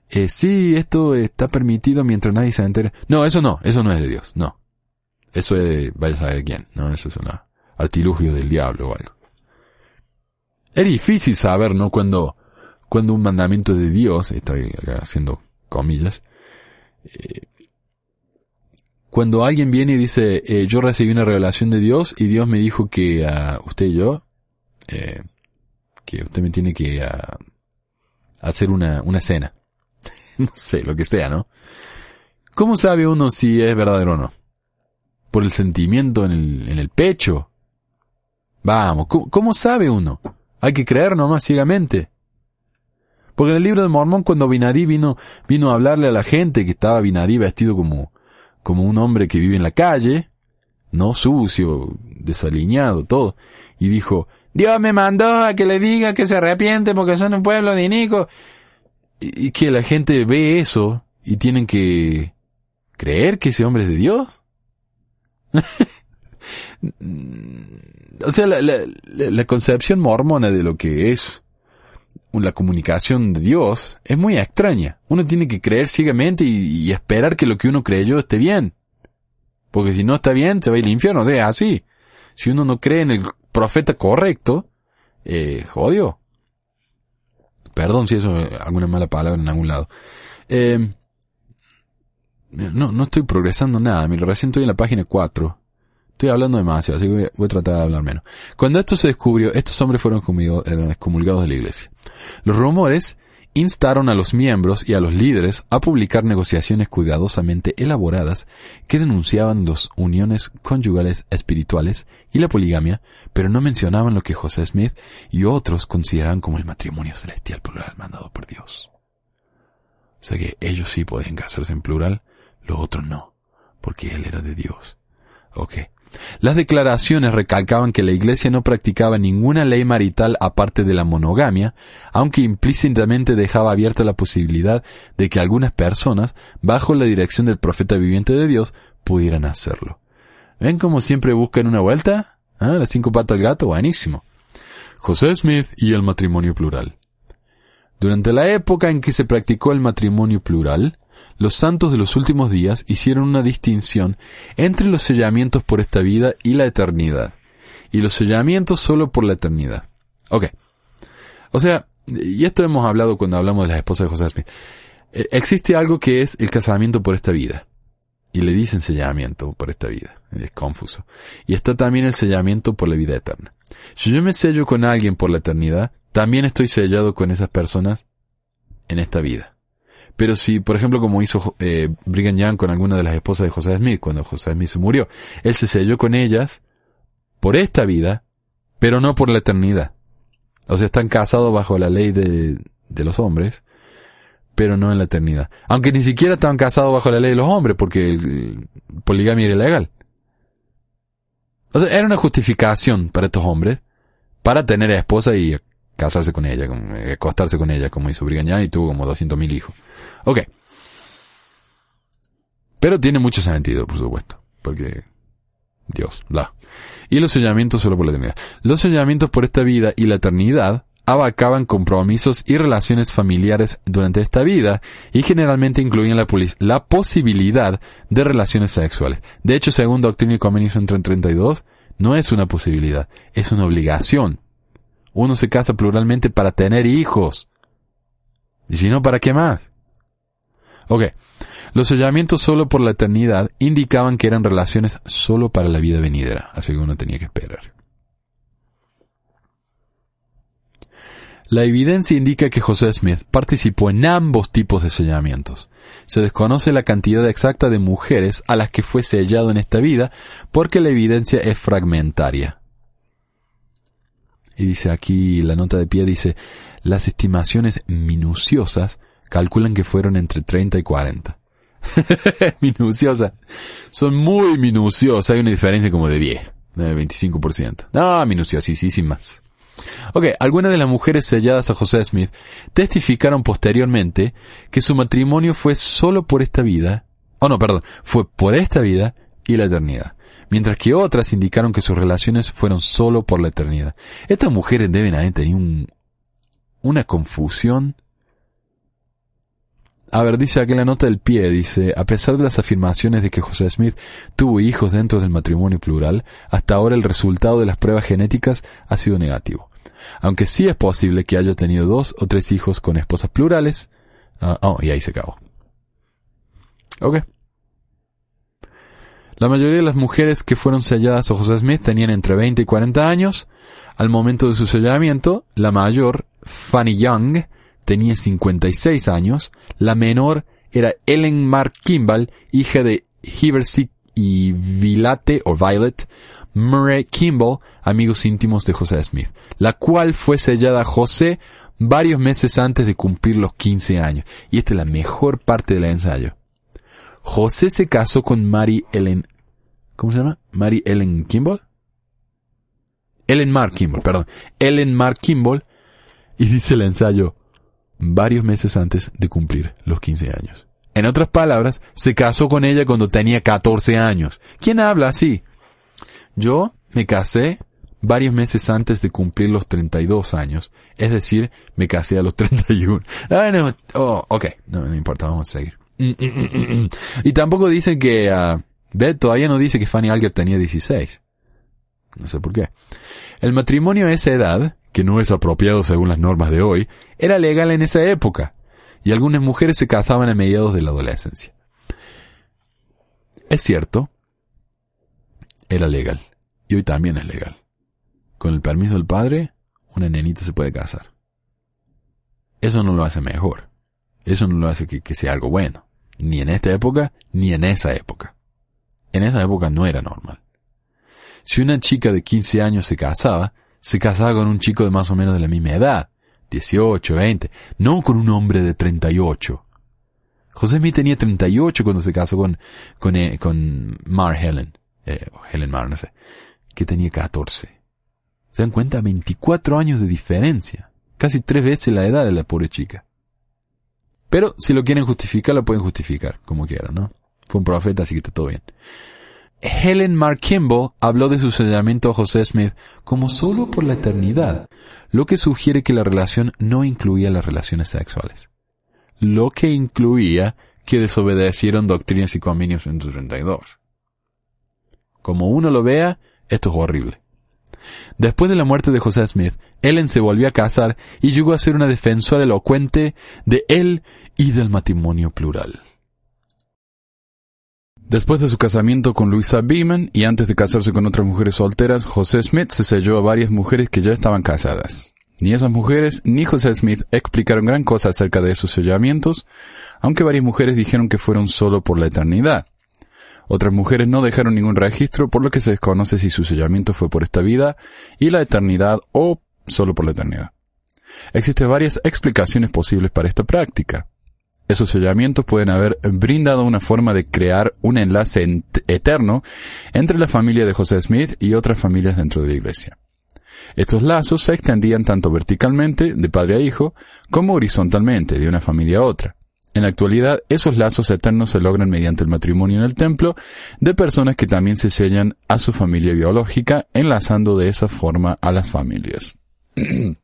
eh, sí, esto está permitido mientras nadie se entere. No, eso no, eso no es de Dios, no. Eso es, vaya a saber quién, no, eso es un artilugio del diablo o algo. Es difícil saber, ¿no? Cuando, cuando un mandamiento de Dios, estoy haciendo comillas, eh, cuando alguien viene y dice, eh, yo recibí una revelación de Dios y Dios me dijo que a usted y yo eh, que usted me tiene que ah, hacer una, una cena. [LAUGHS] no sé, lo que sea, ¿no? ¿Cómo sabe uno si es verdadero o no? ¿Por el sentimiento en el, en el pecho? Vamos, ¿cómo, sabe uno? Hay que creer nomás ciegamente. Porque en el libro de Mormón, cuando Binadí vino, vino a hablarle a la gente que estaba Binadí vestido como, como un hombre que vive en la calle, no sucio, desaliñado, todo, y dijo, Dios me mandó a que le diga que se arrepiente porque son un pueblo de Nico. Y, que la gente ve eso y tienen que creer que ese hombre es de Dios. [LAUGHS] o sea, la, concepción mormona de lo que es la comunicación de Dios es muy extraña. Uno tiene que creer ciegamente y, esperar que lo que uno creyó esté bien. Porque si no está bien, se va al infierno. O así. Si uno no cree en el profeta correcto, eh, jodió. Perdón si eso es alguna mala palabra en algún lado. Eh, no, no estoy progresando nada. Me recién estoy en la página 4. Estoy hablando demasiado, así que voy, a tratar de hablar menos. Cuando esto se descubrió, estos hombres fueron excomulgados de la iglesia. Los rumores instaron a los miembros y a los líderes a publicar negociaciones cuidadosamente elaboradas que denunciaban las uniones conyugales espirituales y la poligamia, pero no mencionaban lo que José Smith y otros consideraban como el matrimonio celestial plural mandado por Dios. O sea que ellos sí pueden casarse en plural, los otros no, porque él era de Dios. Ok. Las declaraciones recalcaban que la Iglesia no practicaba ninguna ley marital aparte de la monogamia, aunque implícitamente dejaba abierta la posibilidad de que algunas personas, bajo la dirección del profeta viviente de Dios, pudieran hacerlo. ¿Ven cómo siempre buscan una vuelta? ¿Ah? Las cinco patas del gato, buenísimo. José Smith y el matrimonio plural. Durante la época en que se practicó el matrimonio plural, los santos de los últimos días hicieron una distinción entre los sellamientos por esta vida y la eternidad, y los sellamientos solo por la eternidad. Ok. O sea, y esto hemos hablado cuando hablamos de las esposas de José Smith. Eh, existe algo que es el casamiento por esta vida. Y le dicen sellamiento por esta vida. Es confuso. Y está también el sellamiento por la vida eterna. Si yo me sello con alguien por la eternidad, también estoy sellado con esas personas en esta vida. Pero si, por ejemplo, como hizo eh, Brigham Young con alguna de las esposas de José Smith, cuando José Smith se murió, él se selló con ellas por esta vida, pero no por la eternidad. O sea, están casados bajo la ley de, los hombres, pero no en la eternidad. Aunque ni siquiera estaban casados bajo la ley de los hombres, porque el, poligamia era ilegal. O sea, era una justificación para estos hombres para tener a esposa y casarse con ella, acostarse con ella, como hizo Brigham Young y tuvo como 200.000 hijos. Ok. Pero tiene mucho sentido, por supuesto. Porque Dios, da. Y los sellamientos solo por la eternidad. Los sellamientos por esta vida y la eternidad abarcaban compromisos y relaciones familiares durante esta vida y generalmente incluían la, la posibilidad de relaciones sexuales. De hecho, según Doctrina y Convenios 132, no es una posibilidad, es una obligación. Uno se casa pluralmente para tener hijos. Y si no, ¿para qué más? Ok. Los sellamientos solo por la eternidad indicaban que eran relaciones solo para la vida venidera, así que uno tenía que esperar. La evidencia indica que José Smith participó en ambos tipos de sellamientos. Se desconoce la cantidad exacta de mujeres a las que fue sellado en esta vida porque la evidencia es fragmentaria. Y dice aquí, la nota de pie dice, las estimaciones minuciosas calculan que fueron entre 30 y 40. [LAUGHS] minuciosa. Son muy minuciosas. Hay una diferencia como de 10, de 25%. No, minuciosísimas. Ok, algunas de las mujeres selladas a José Smith testificaron posteriormente que su matrimonio fue solo por esta vida, oh no, perdón, fue por esta vida y la eternidad, mientras que otras indicaron que sus relaciones fueron solo por la eternidad. Estas mujeres deben haber tenido un, una confusión. A ver, dice aquí la nota del pie, dice, a pesar de las afirmaciones de que José Smith tuvo hijos dentro del matrimonio plural, hasta ahora el resultado de las pruebas genéticas ha sido negativo. Aunque sí es posible que haya tenido dos o tres hijos con esposas plurales. ah, oh, y ahí se acabó. Ok. La mayoría de las mujeres que fueron selladas a José Smith tenían entre 20 y 40 años. Al momento de su sellamiento, la mayor, Fanny Young, tenía 56 años. La menor era Ellen Mark Kimball, hija de Hiversick y Vilate o Violet Murray Kimball, amigos íntimos de José Smith, la cual fue sellada a José varios meses antes de cumplir los 15 años. Y esta es la mejor parte del ensayo. José se casó con Mary Ellen, ¿cómo se llama? Mary Ellen Kimball. Ellen Mark Kimball, perdón. Ellen Mark Kimball. Y dice el ensayo, varios meses antes de cumplir los 15 años. En otras palabras, se casó con ella cuando tenía 14 años. ¿Quién habla así? Yo me casé varios meses antes de cumplir los 32 años. Es decir, me casé a los [LAUGHS] 31. Ah, no, oh, ok, no, no importa, vamos a seguir. y tampoco dicen que, uh, ve, todavía no dice que Fanny Alger tenía 16. No sé por qué. El matrimonio a esa edad, que no es apropiado según las normas de hoy, era legal en esa época. Y algunas mujeres se casaban a mediados de la adolescencia. Es cierto, era legal. Y hoy también es legal. Con el permiso del padre, una nenita se puede casar. Eso no lo hace mejor. Eso no lo hace que, que, sea algo bueno. Ni en esta época, ni en esa época. En esa época no era normal. Si una chica de 15 años se casaba, se casaba con un chico de más o menos de la misma edad. 18, 20. No con un hombre de 38. José Smith tenía 38 cuando se casó con, con, eh, con Mar Helen. Eh, Helen Mar, no sé. Que tenía 14. ¿Se dan cuenta? 24 años de diferencia. Casi tres veces la edad de la pobre chica. Pero si lo quieren justificar, lo pueden justificar, como quieran, ¿no? Fue un profeta, así que está todo bien. Helen Mark Kimball habló de su sellamiento a José Smith como solo por la eternidad, lo que sugiere que la relación no incluía las relaciones sexuales. Lo que incluía que desobedecieron doctrinas y convenios en 32. Como uno lo vea, esto es horrible. Después de la muerte de José Smith, Ellen se volvió a casar y llegó a ser una defensora elocuente de él y del matrimonio plural. Después de su casamiento con Louisa Beeman y antes de casarse con otras mujeres solteras, José Smith se selló a varias mujeres que ya estaban casadas. Ni esas mujeres ni José Smith explicaron gran cosa acerca de esos sellamientos, aunque varias mujeres dijeron que fueron solo por la eternidad. Otras mujeres no dejaron ningún registro, por lo que se desconoce si su sellamiento fue por esta vida y la eternidad o solo por la eternidad. Existen varias explicaciones posibles para esta práctica. Esos sellamientos pueden haber brindado una forma de crear un enlace eterno entre la familia de José Smith y otras familias dentro de la iglesia. Estos lazos se extendían tanto verticalmente, de padre a hijo, como horizontalmente, de una familia a otra. En la actualidad, esos lazos eternos se logran mediante el matrimonio en el templo de personas que también se sellan a su familia biológica, enlazando de esa forma a las familias. [CLEARS THROAT]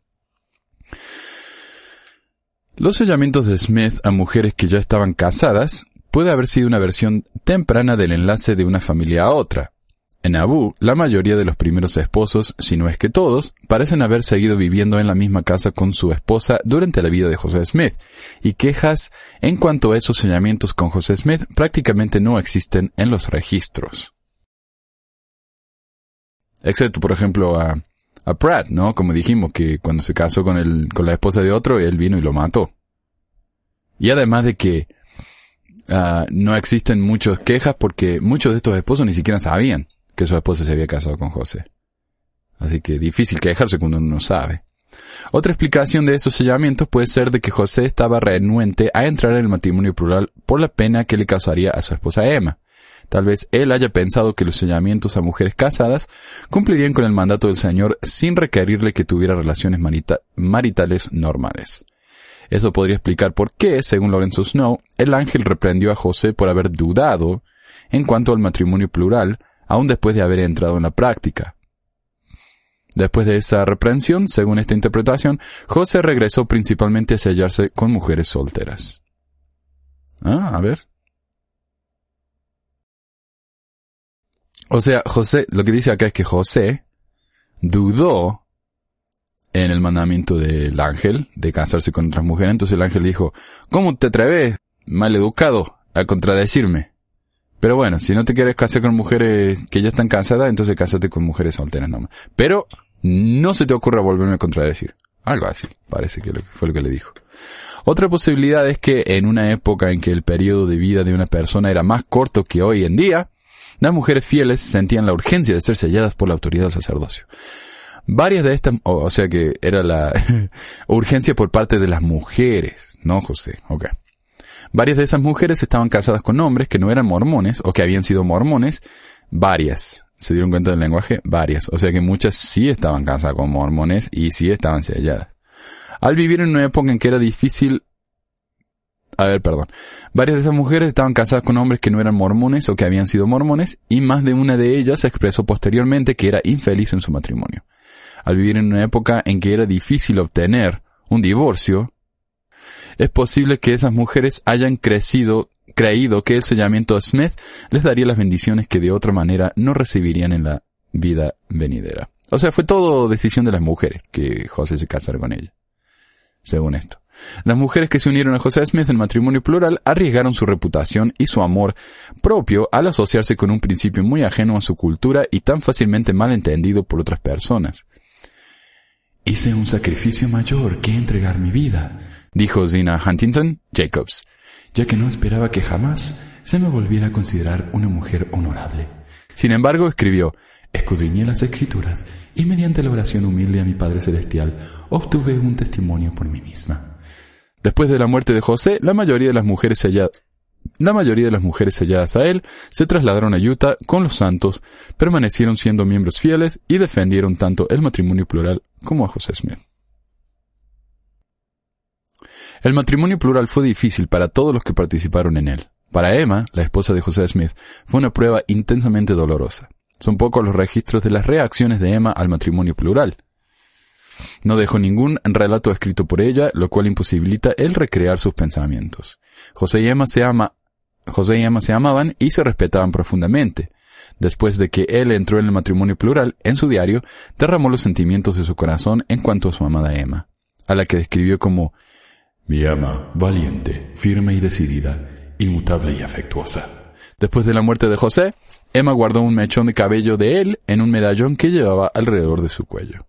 Los sellamientos de Smith a mujeres que ya estaban casadas puede haber sido una versión temprana del enlace de una familia a otra. En Abu, la mayoría de los primeros esposos, si no es que todos, parecen haber seguido viviendo en la misma casa con su esposa durante la vida de José Smith, y quejas en cuanto a esos sellamientos con José Smith prácticamente no existen en los registros. Excepto, por ejemplo, a, a Pratt, ¿no? Como dijimos, que cuando se casó con, el, con la esposa de otro, él vino y lo mató. Y además de que ah, no existen muchas quejas porque muchos de estos esposos ni siquiera sabían que su esposa se había casado con José. Así que difícil quejarse cuando uno no sabe. Otra explicación de esos sellamientos puede ser de que José estaba renuente a entrar en el matrimonio plural por la pena que le causaría a su esposa Emma. Tal vez él haya pensado que los sellamientos a mujeres casadas cumplirían con el mandato del Señor sin requerirle que tuviera relaciones maritales normales. Eso podría explicar por qué, según Lorenzo Snow, el ángel reprendió a José por haber dudado en cuanto al matrimonio plural, aun después de haber entrado en la práctica. Después de esa reprensión, según esta interpretación, José regresó principalmente a sellarse con mujeres solteras. Ah, a ver. O sea, José, lo que dice acá es que José dudó en el mandamiento del ángel de casarse con otras mujeres. Entonces el ángel dijo, ¿cómo te atreves, maleducado, a contradecirme? Pero bueno, si no te quieres casar con mujeres que ya están casadas, entonces cásate con mujeres solteras nomás. Pero no se te ocurra volverme a contradecir. Algo así, parece que fue lo que le dijo. Otra posibilidad es que en una época en que el periodo de vida de una persona era más corto que hoy en día, las mujeres fieles sentían la urgencia de ser selladas por la autoridad del sacerdocio. Varias de estas, o, sea que era la [LAUGHS] urgencia por parte de las mujeres, ¿no, José? Ok. Varias de esas mujeres estaban casadas con hombres que no eran mormones o que habían sido mormones. Varias. ¿Se dieron cuenta del lenguaje? Varias. O sea que muchas sí estaban casadas con mormones y sí estaban selladas. Al vivir en una época en que era difícil a ver, perdón. Varias de esas mujeres estaban casadas con hombres que no eran mormones o que habían sido mormones, y más de una de ellas expresó posteriormente que era infeliz en su matrimonio. Al vivir en una época en que era difícil obtener un divorcio, es posible que esas mujeres hayan crecido, creído que el sellamiento de Smith les daría las bendiciones que de otra manera no recibirían en la vida venidera. O sea, fue todo decisión de las mujeres que José se casara con ella. Según esto. Las mujeres que se unieron a José Smith en matrimonio plural arriesgaron su reputación y su amor propio al asociarse con un principio muy ajeno a su cultura y tan fácilmente mal entendido por otras personas. Hice un sacrificio mayor que entregar mi vida, dijo Zina Huntington Jacobs, ya que no esperaba que jamás se me volviera a considerar una mujer honorable. Sin embargo, escribió, escudriñé las escrituras y mediante la oración humilde a mi Padre Celestial obtuve un testimonio por mí misma. Después de la muerte de José, la mayoría de las mujeres mujeres selladas a él se trasladaron a Utah con los santos, permanecieron siendo miembros fieles y defendieron tanto el matrimonio plural como a José Smith. El matrimonio plural fue difícil para todos los que participaron en él. Para Emma, la esposa de José Smith, fue una prueba intensamente dolorosa. Son pocos los registros de las reacciones de Emma al matrimonio plural. No dejó ningún relato escrito por ella, lo cual imposibilita el recrear sus pensamientos. José y Emma se ama, José y Emma se amaban y se respetaban profundamente. Después de que él entró en el matrimonio plural, en su diario, derramó los sentimientos de su corazón en cuanto a su amada Emma, a la que describió como mi ama, valiente, firme y decidida, inmutable y afectuosa. Después de la muerte de José, Emma guardó un mechón de cabello de él en un medallón que llevaba alrededor de su cuello.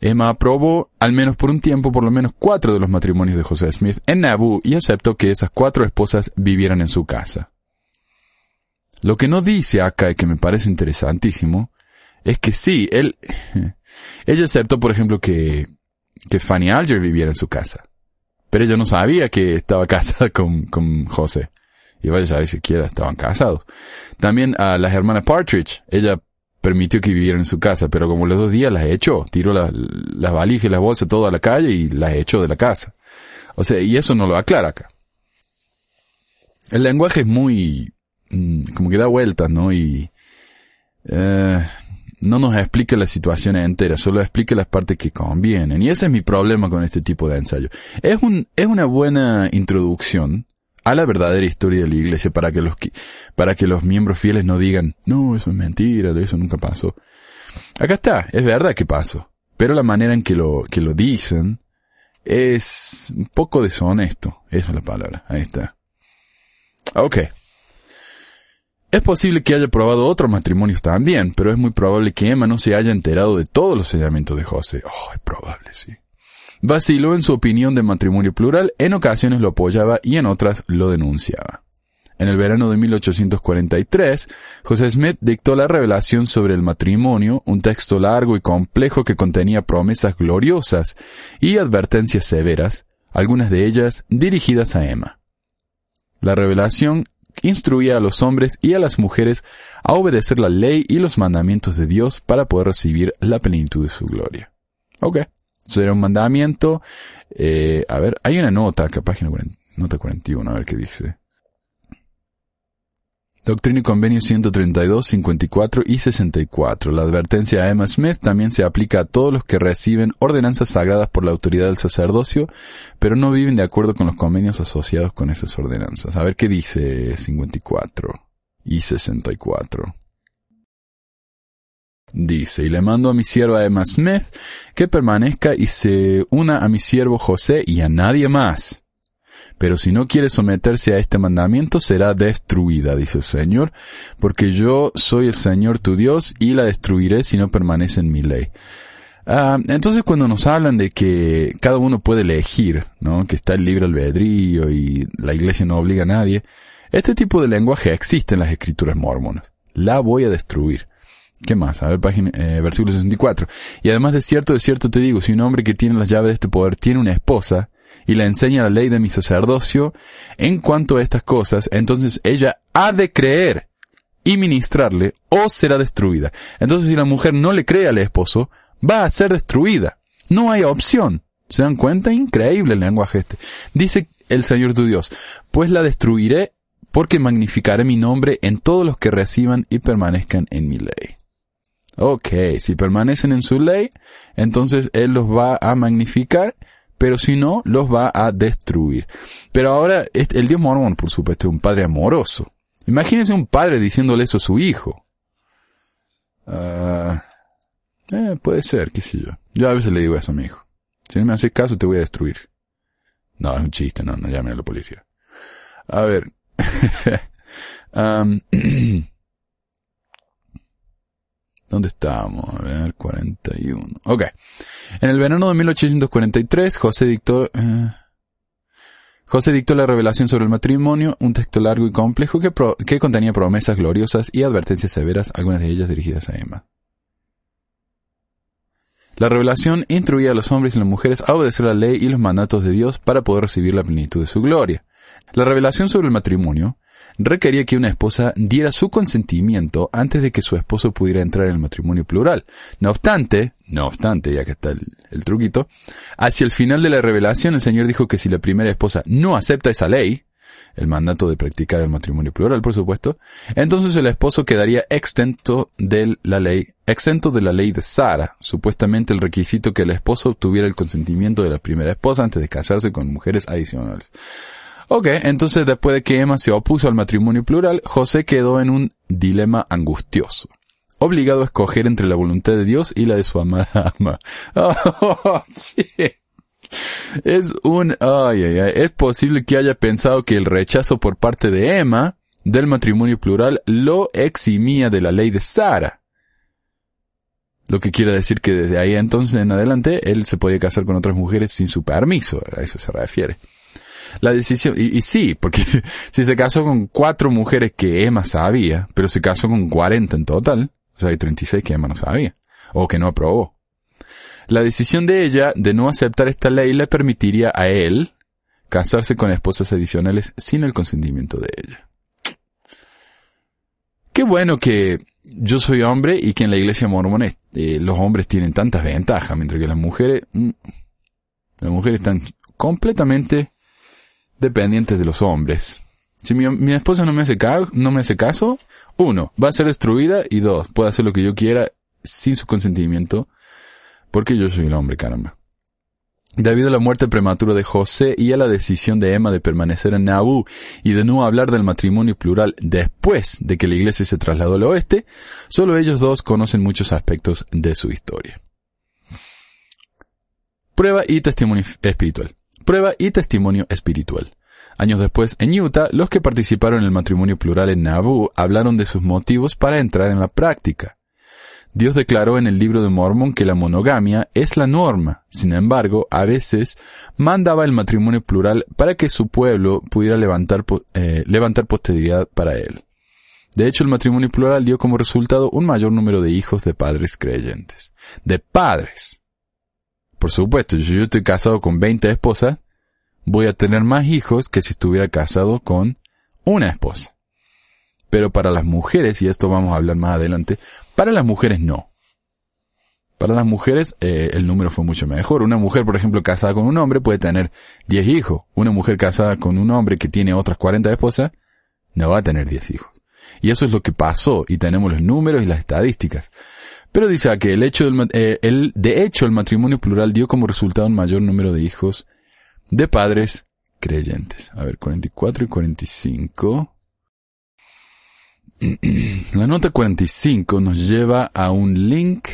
Emma aprobó, al menos por un tiempo, por lo menos cuatro de los matrimonios de José Smith en Nauvoo y aceptó que esas cuatro esposas vivieran en su casa. Lo que no dice acá y que me parece interesantísimo es que sí, él, [LAUGHS] ella aceptó, por ejemplo, que, que Fanny Alger viviera en su casa. Pero ella no sabía que estaba [LAUGHS] casada con, con José. Y vaya a saber siquiera estaban casados. También a las hermanas Partridge. Ella permitió que vivieran en su casa, pero como los dos días las echó, tiró las valijas y las bolsas todo a la calle y las echó de la casa. O sea, y eso no lo aclara acá. El lenguaje es muy, mm, como que da vueltas, ¿no? Y, eh, no nos explica la situación entera, solo explica las partes que convienen. Y ese es mi problema con este tipo de ensayo. Es un, es una buena introducción a la verdadera historia de la iglesia para que los, para que los miembros fieles no digan, no, eso es mentira, eso nunca pasó. Acá está, es verdad que pasó. Pero la manera en que lo, que lo dicen es un poco deshonesto. Esa es la palabra. Ahí está. Ok. Es posible que haya probado otros matrimonios también, pero es muy probable que Emma no se haya enterado de todos los sellamientos de José. Oh, es probable, sí. Vaciló en su opinión de matrimonio plural, en ocasiones lo apoyaba y en otras lo denunciaba. En el verano de 1843, José Smith dictó la revelación sobre el matrimonio, un texto largo y complejo que contenía promesas gloriosas y advertencias severas, algunas de ellas dirigidas a Emma. La revelación instruía a los hombres y a las mujeres a obedecer la ley y los mandamientos de Dios para poder recibir la plenitud de su gloria. Ok. Eso era un mandamiento. Eh, a ver, hay una nota acá, página 40, nota 41, a ver qué dice. Doctrina y Convenio 132, 54 y 64. La advertencia a Emma Smith también se aplica a todos los que reciben ordenanzas sagradas por la autoridad del sacerdocio, pero no viven de acuerdo con los convenios asociados con esas ordenanzas. A ver qué dice 54 y 64. Dice, y le mando a mi sierva Emma Smith que permanezca y se una a mi siervo José y a nadie más pero si no quiere someterse a este mandamiento será destruida, dice el Señor, porque yo soy el Señor tu Dios y la destruiré si no permanece en mi ley. Ah, entonces cuando nos hablan de que cada uno puede elegir, ¿no? Que está el libre albedrío y la iglesia no obliga a nadie, este tipo de lenguaje existe en las escrituras mormonas. La voy a destruir. ¿Qué más? A ver, página, eh, versículo 64. Y además de cierto, de cierto te digo, si un hombre que tiene las llaves de este poder tiene una esposa, y le enseña la ley de mi sacerdocio en cuanto a estas cosas, entonces ella ha de creer y ministrarle o será destruida. Entonces si la mujer no le cree al esposo, va a ser destruida. No hay opción. ¿Se dan cuenta? Increíble el lenguaje este. Dice el Señor tu Dios, pues la destruiré porque magnificaré mi nombre en todos los que reciban y permanezcan en mi ley. Ok, si permanecen en su ley, entonces Él los va a magnificar pero si no, los va a destruir. Pero ahora, el Dios mormón, por supuesto, es un padre amoroso. Imagínense un padre diciéndole eso a su hijo. Ah, eh, puede ser, qué sé yo. Yo a veces le digo eso a mi hijo. Si no me haces caso, te voy a destruir. No, es un chiste, no, no llamen a la policía. A ver. [LAUGHS] um, [CLEARS THROAT] ¿Dónde estamos? A ver, 41. Ok. En el verano de 1843, José dictó, eh, José dictó la revelación sobre el matrimonio, un texto largo y complejo que, que contenía promesas gloriosas y advertencias severas, algunas de ellas dirigidas a Emma. La revelación instruía a los hombres y las mujeres a obedecer la ley y los mandatos de Dios para poder recibir la plenitud de su gloria. La revelación sobre el matrimonio requería que una esposa diera su consentimiento antes de que su esposo pudiera entrar en el matrimonio plural. No obstante, no obstante, ya que está el, truquito, hacia el final de la revelación el Señor dijo que si la primera esposa no acepta esa ley, el mandato de practicar el matrimonio plural, por supuesto, entonces el esposo quedaría exento de la ley, exento de la ley de Sara, supuestamente el requisito que el esposo obtuviera el consentimiento de la primera esposa antes de casarse con mujeres adicionales. Ok, entonces después de que Emma se opuso al matrimonio plural, José quedó en un dilema angustioso, obligado a escoger entre la voluntad de Dios y la de su amada ama. [LAUGHS] Oh, es un, ay, ay, ay, es posible que haya pensado que el rechazo por parte de Emma del matrimonio plural lo eximía de la ley de Sara. Lo que quiere decir que desde ahí entonces en adelante él se podía casar con otras mujeres sin su permiso, a eso se refiere la decisión, y, sí, porque [LAUGHS] si se casó con cuatro mujeres que Emma sabía, pero se casó con 40 en total, o sea, hay 36 que Emma no sabía, o que no aprobó. La decisión de ella de no aceptar esta ley le permitiría a él casarse con esposas adicionales sin el consentimiento de ella. Qué bueno que yo soy hombre y que en la iglesia mormona eh, los hombres tienen tantas ventajas, mientras que las mujeres, mm, las mujeres están completamente dependientes de los hombres. Si mi, esposa no me, hace caso, uno, va a ser destruida y dos, puede hacer lo que yo quiera sin su consentimiento, porque yo soy el hombre, caramba. Debido a la muerte prematura de José y a la decisión de Emma de permanecer en Nabú y de no hablar del matrimonio plural después de que la iglesia se trasladó al oeste, solo ellos dos conocen muchos aspectos de su historia. Prueba y testimonio espiritual. Prueba y testimonio espiritual. Años después, en Utah, los que participaron en el matrimonio plural en Nabú hablaron de sus motivos para entrar en la práctica. Dios declaró en el libro de Mormon que la monogamia es la norma. Sin embargo, a veces mandaba el matrimonio plural para que su pueblo pudiera levantar, eh, levantar posteridad para él. De hecho, el matrimonio plural dio como resultado un mayor número de hijos de padres creyentes. De padres. Por supuesto, si yo estoy casado con 20 esposas, voy a tener más hijos que si estuviera casado con una esposa. Pero para las mujeres, y esto vamos a hablar más adelante, para las mujeres no. Para las mujeres eh, el número fue mucho mejor. Una mujer, por ejemplo, casada con un hombre puede tener 10 hijos. Una mujer casada con un hombre que tiene otras 40 esposas no va a tener 10 hijos. Y eso es lo que pasó y tenemos los números y las estadísticas. Pero dice que el hecho del, eh, el, de hecho el matrimonio plural dio como resultado un mayor número de hijos de padres creyentes. A ver, 44 y 45. [CLEARS THROAT] La nota 45 nos lleva a un link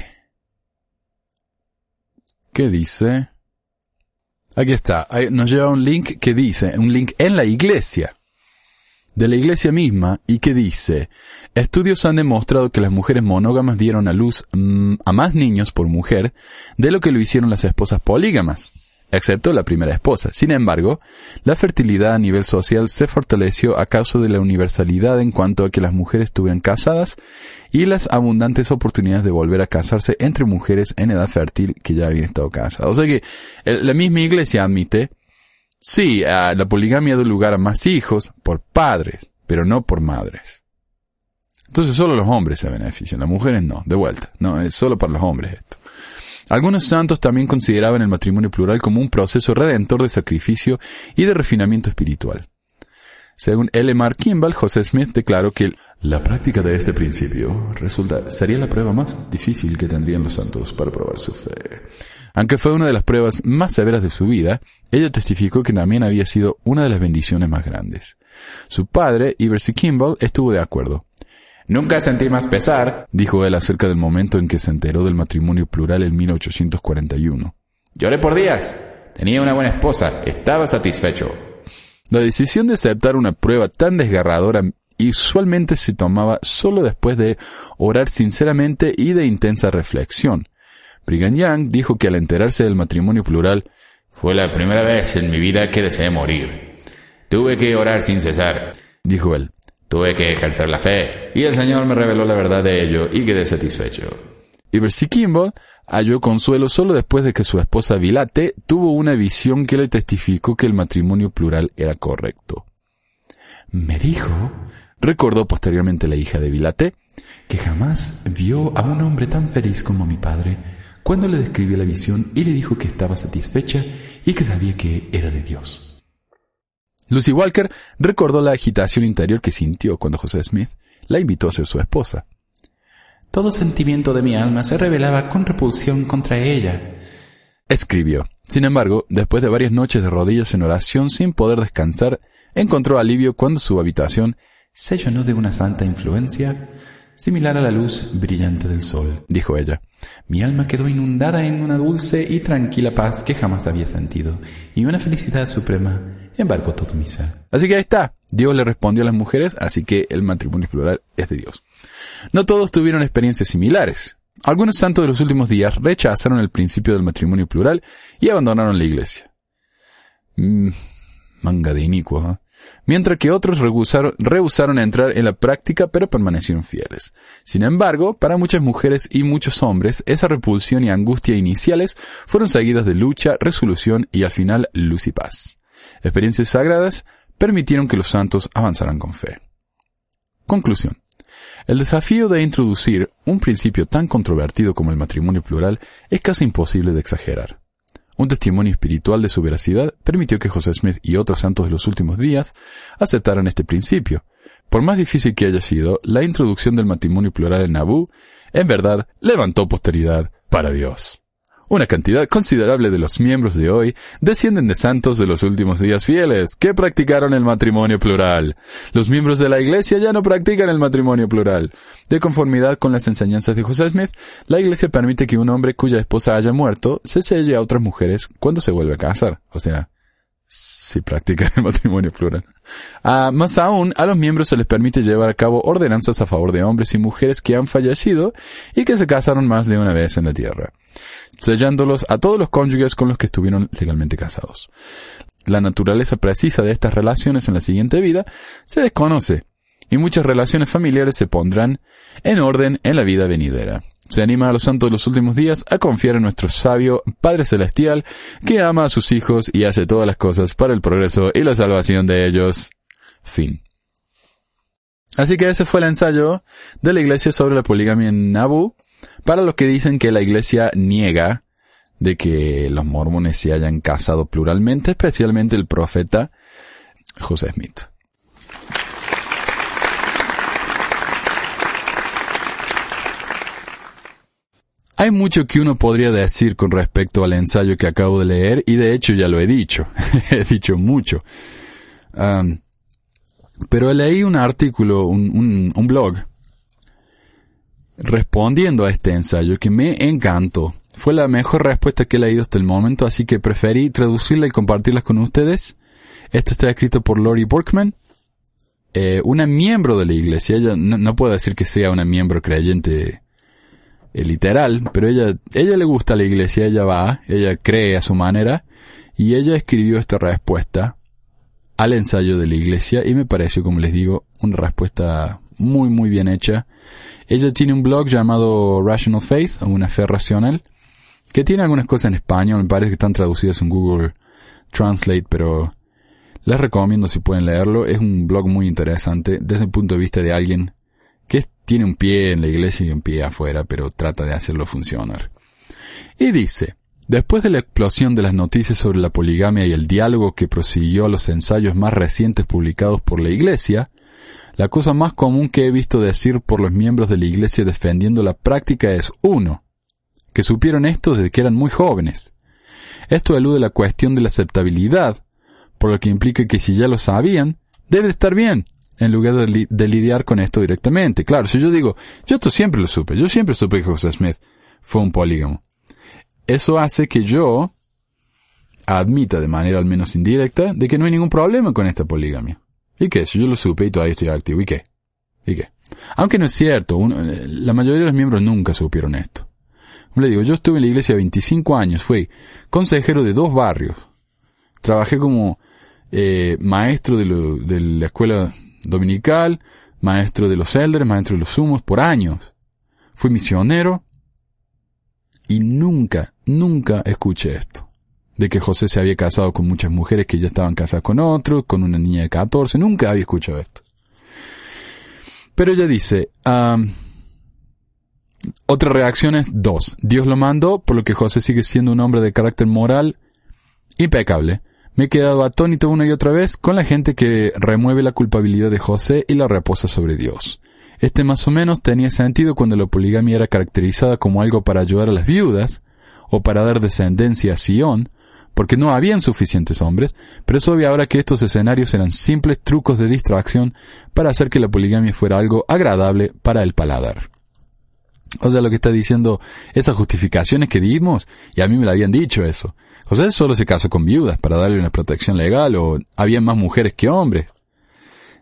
que dice, aquí está, nos lleva a un link que dice, un link en la iglesia, de la iglesia misma, y que dice, estudios han demostrado que las mujeres monógamas dieron a luz mm, a más niños por mujer de lo que lo hicieron las esposas polígamas excepto la primera esposa. Sin embargo, la fertilidad a nivel social se fortaleció a causa de la universalidad en cuanto a que las mujeres estuvieran casadas y las abundantes oportunidades de volver a casarse entre mujeres en edad fértil que ya habían estado casadas. O sea que la misma iglesia admite, sí, la poligamia da lugar a más hijos por padres, pero no por madres. Entonces solo los hombres se benefician, las mujeres no, de vuelta, no, es solo para los hombres esto. Algunos santos también consideraban el matrimonio plural como un proceso redentor de sacrificio y de refinamiento espiritual. Según L. Mark Kimball, José Smith declaró que la práctica de este principio resulta, sería la prueba más difícil que tendrían los santos para probar su fe. Aunque fue una de las pruebas más severas de su vida, ella testificó que también había sido una de las bendiciones más grandes. Su padre, Iverson Kimball, estuvo de acuerdo. Nunca sentí más pesar, dijo él acerca del momento en que se enteró del matrimonio plural en 1841. Lloré por días. Tenía una buena esposa. Estaba satisfecho. La decisión de aceptar una prueba tan desgarradora usualmente se tomaba solo después de orar sinceramente y de intensa reflexión. Brigham Young dijo que al enterarse del matrimonio plural, fue la primera vez en mi vida que deseé morir. Tuve que orar sin cesar, dijo él. Tuve que ejercer la fe, y el Señor me reveló la verdad de ello, y quedé satisfecho. Y Kimball halló consuelo solo después de que su esposa Vilate tuvo una visión que le testificó que el matrimonio plural era correcto. Me dijo, recordó posteriormente la hija de Vilate, que jamás vio a un hombre tan feliz como mi padre cuando le describió la visión y le dijo que estaba satisfecha y que sabía que era de Dios. Lucy Walker recordó la agitación interior que sintió cuando José Smith la invitó a ser su esposa. Todo sentimiento de mi alma se revelaba con repulsión contra ella. Escribió. Sin embargo, después de varias noches de rodillas en oración sin poder descansar, encontró alivio cuando su habitación se llenó de una santa influencia similar a la luz brillante del sol, dijo ella. Mi alma quedó inundada en una dulce y tranquila paz que jamás había sentido, y una felicidad suprema embargó todo mi ser. Así que ahí está. Dios le respondió a las mujeres, así que el matrimonio plural es de Dios. No todos tuvieron experiencias similares. Algunos santos de los últimos días rechazaron el principio del matrimonio plural y abandonaron la iglesia. Mm, manga de inicuo, ¿eh? mientras que otros rehusaron, rehusaron entrar en la práctica pero permanecieron fieles. Sin embargo, para muchas mujeres y muchos hombres, esa repulsión y angustia iniciales fueron seguidas de lucha, resolución y al final luz y paz. Experiencias sagradas permitieron que los santos avanzaran con fe. Conclusión. El desafío de introducir un principio tan controvertido como el matrimonio plural es casi imposible de exagerar. Un testimonio espiritual de su veracidad permitió que José Smith y otros santos de los últimos días aceptaran este principio. Por más difícil que haya sido, la introducción del matrimonio plural en Nabú en verdad, levantó posteridad para Dios. Una cantidad considerable de los miembros de hoy descienden de santos de los últimos días fieles, que practicaron el matrimonio plural. Los miembros de la Iglesia ya no practican el matrimonio plural. De conformidad con las enseñanzas de José Smith, la Iglesia permite que un hombre cuya esposa haya muerto se selle a otras mujeres cuando se vuelve a casar. O sea, si practican el matrimonio plural. Ah, más aún, a los miembros se les permite llevar a cabo ordenanzas a favor de hombres y mujeres que han fallecido y que se casaron más de una vez en la tierra sellándolos a todos los cónyuges con los que estuvieron legalmente casados. La naturaleza precisa de estas relaciones en la siguiente vida se desconoce, y muchas relaciones familiares se pondrán en orden en la vida venidera. Se anima a los santos de los últimos días a confiar en nuestro sabio Padre Celestial, que ama a sus hijos y hace todas las cosas para el progreso y la salvación de ellos. Fin. Así que ese fue el ensayo de la iglesia sobre la poligamia en Nabu. Para los que dicen que la iglesia niega de que los mormones se hayan casado pluralmente, especialmente el profeta José Smith. Hay mucho que uno podría decir con respecto al ensayo que acabo de leer y de hecho ya lo he dicho, [LAUGHS] he dicho mucho. pero leí un artículo, un, blog respondiendo a este ensayo que me encantó. Fue la mejor respuesta que he leído hasta el momento, así que preferí traducirla y compartirla con ustedes. Esto está escrito por Lori Borkman, eh, una miembro de la iglesia. Ella no, puedo decir que sea una miembro creyente eh, literal, pero ella, ella le gusta la iglesia, ella va, ella cree a su manera, y ella escribió esta respuesta al ensayo de la iglesia y me pareció, como les digo, una respuesta muy muy bien hecha ella tiene un blog llamado Rational Faith, o una fe racional, que tiene algunas cosas en español, me parece que están traducidas en Google Translate, pero les recomiendo si pueden leerlo. Es un blog muy interesante desde el punto de vista de alguien que tiene un pie en la iglesia y un pie afuera, pero trata de hacerlo funcionar. Y dice, después de la explosión de las noticias sobre la poligamia y el diálogo que prosiguió a los ensayos más recientes publicados por la iglesia, la cosa más común que he visto decir por los miembros de la Iglesia defendiendo la práctica es uno, que supieron esto desde que eran muy jóvenes. Esto elude la cuestión de la aceptabilidad, por lo que implica que si ya lo sabían, debe estar bien, en lugar de, lidiar con esto directamente. Claro, si yo digo, yo esto siempre lo supe, yo siempre supe que José Smith fue un polígamo. Eso hace que yo admita de manera al menos indirecta de que no hay ningún problema con esta poligamia. ¿Y qué? Si yo lo supe y todavía estoy activo, ¿y qué? ¿Y qué? Aunque no es cierto, la mayoría de los miembros nunca supieron esto. Le digo, yo estuve en la iglesia 25 años, fui consejero de dos barrios. Trabajé como eh, maestro de, de, la escuela dominical, maestro de los elders, maestro de los sumos, por años. Fui misionero y nunca, nunca escuché esto de que José se había casado con muchas mujeres que ya estaban casadas con otros, con una niña de 14, nunca había escuchado esto. Pero ella dice, otra reacción es dos. Dios lo mandó, por lo que José sigue siendo un hombre de carácter moral impecable. Me he quedado atónito una y otra vez con la gente que remueve la culpabilidad de José y la reposa sobre Dios. Este más o menos tenía sentido cuando la poligamia era caracterizada como algo para ayudar a las viudas, o para dar descendencia a Sion, porque no habían suficientes hombres, pero es obvio ahora que estos escenarios eran simples trucos de distracción para hacer que la poligamia fuera algo agradable para el paladar. O sea, lo que está diciendo, esas justificaciones que dimos, y a mí me lo habían dicho eso. José solo se casó con viudas para darle una protección legal, o había más mujeres que hombres.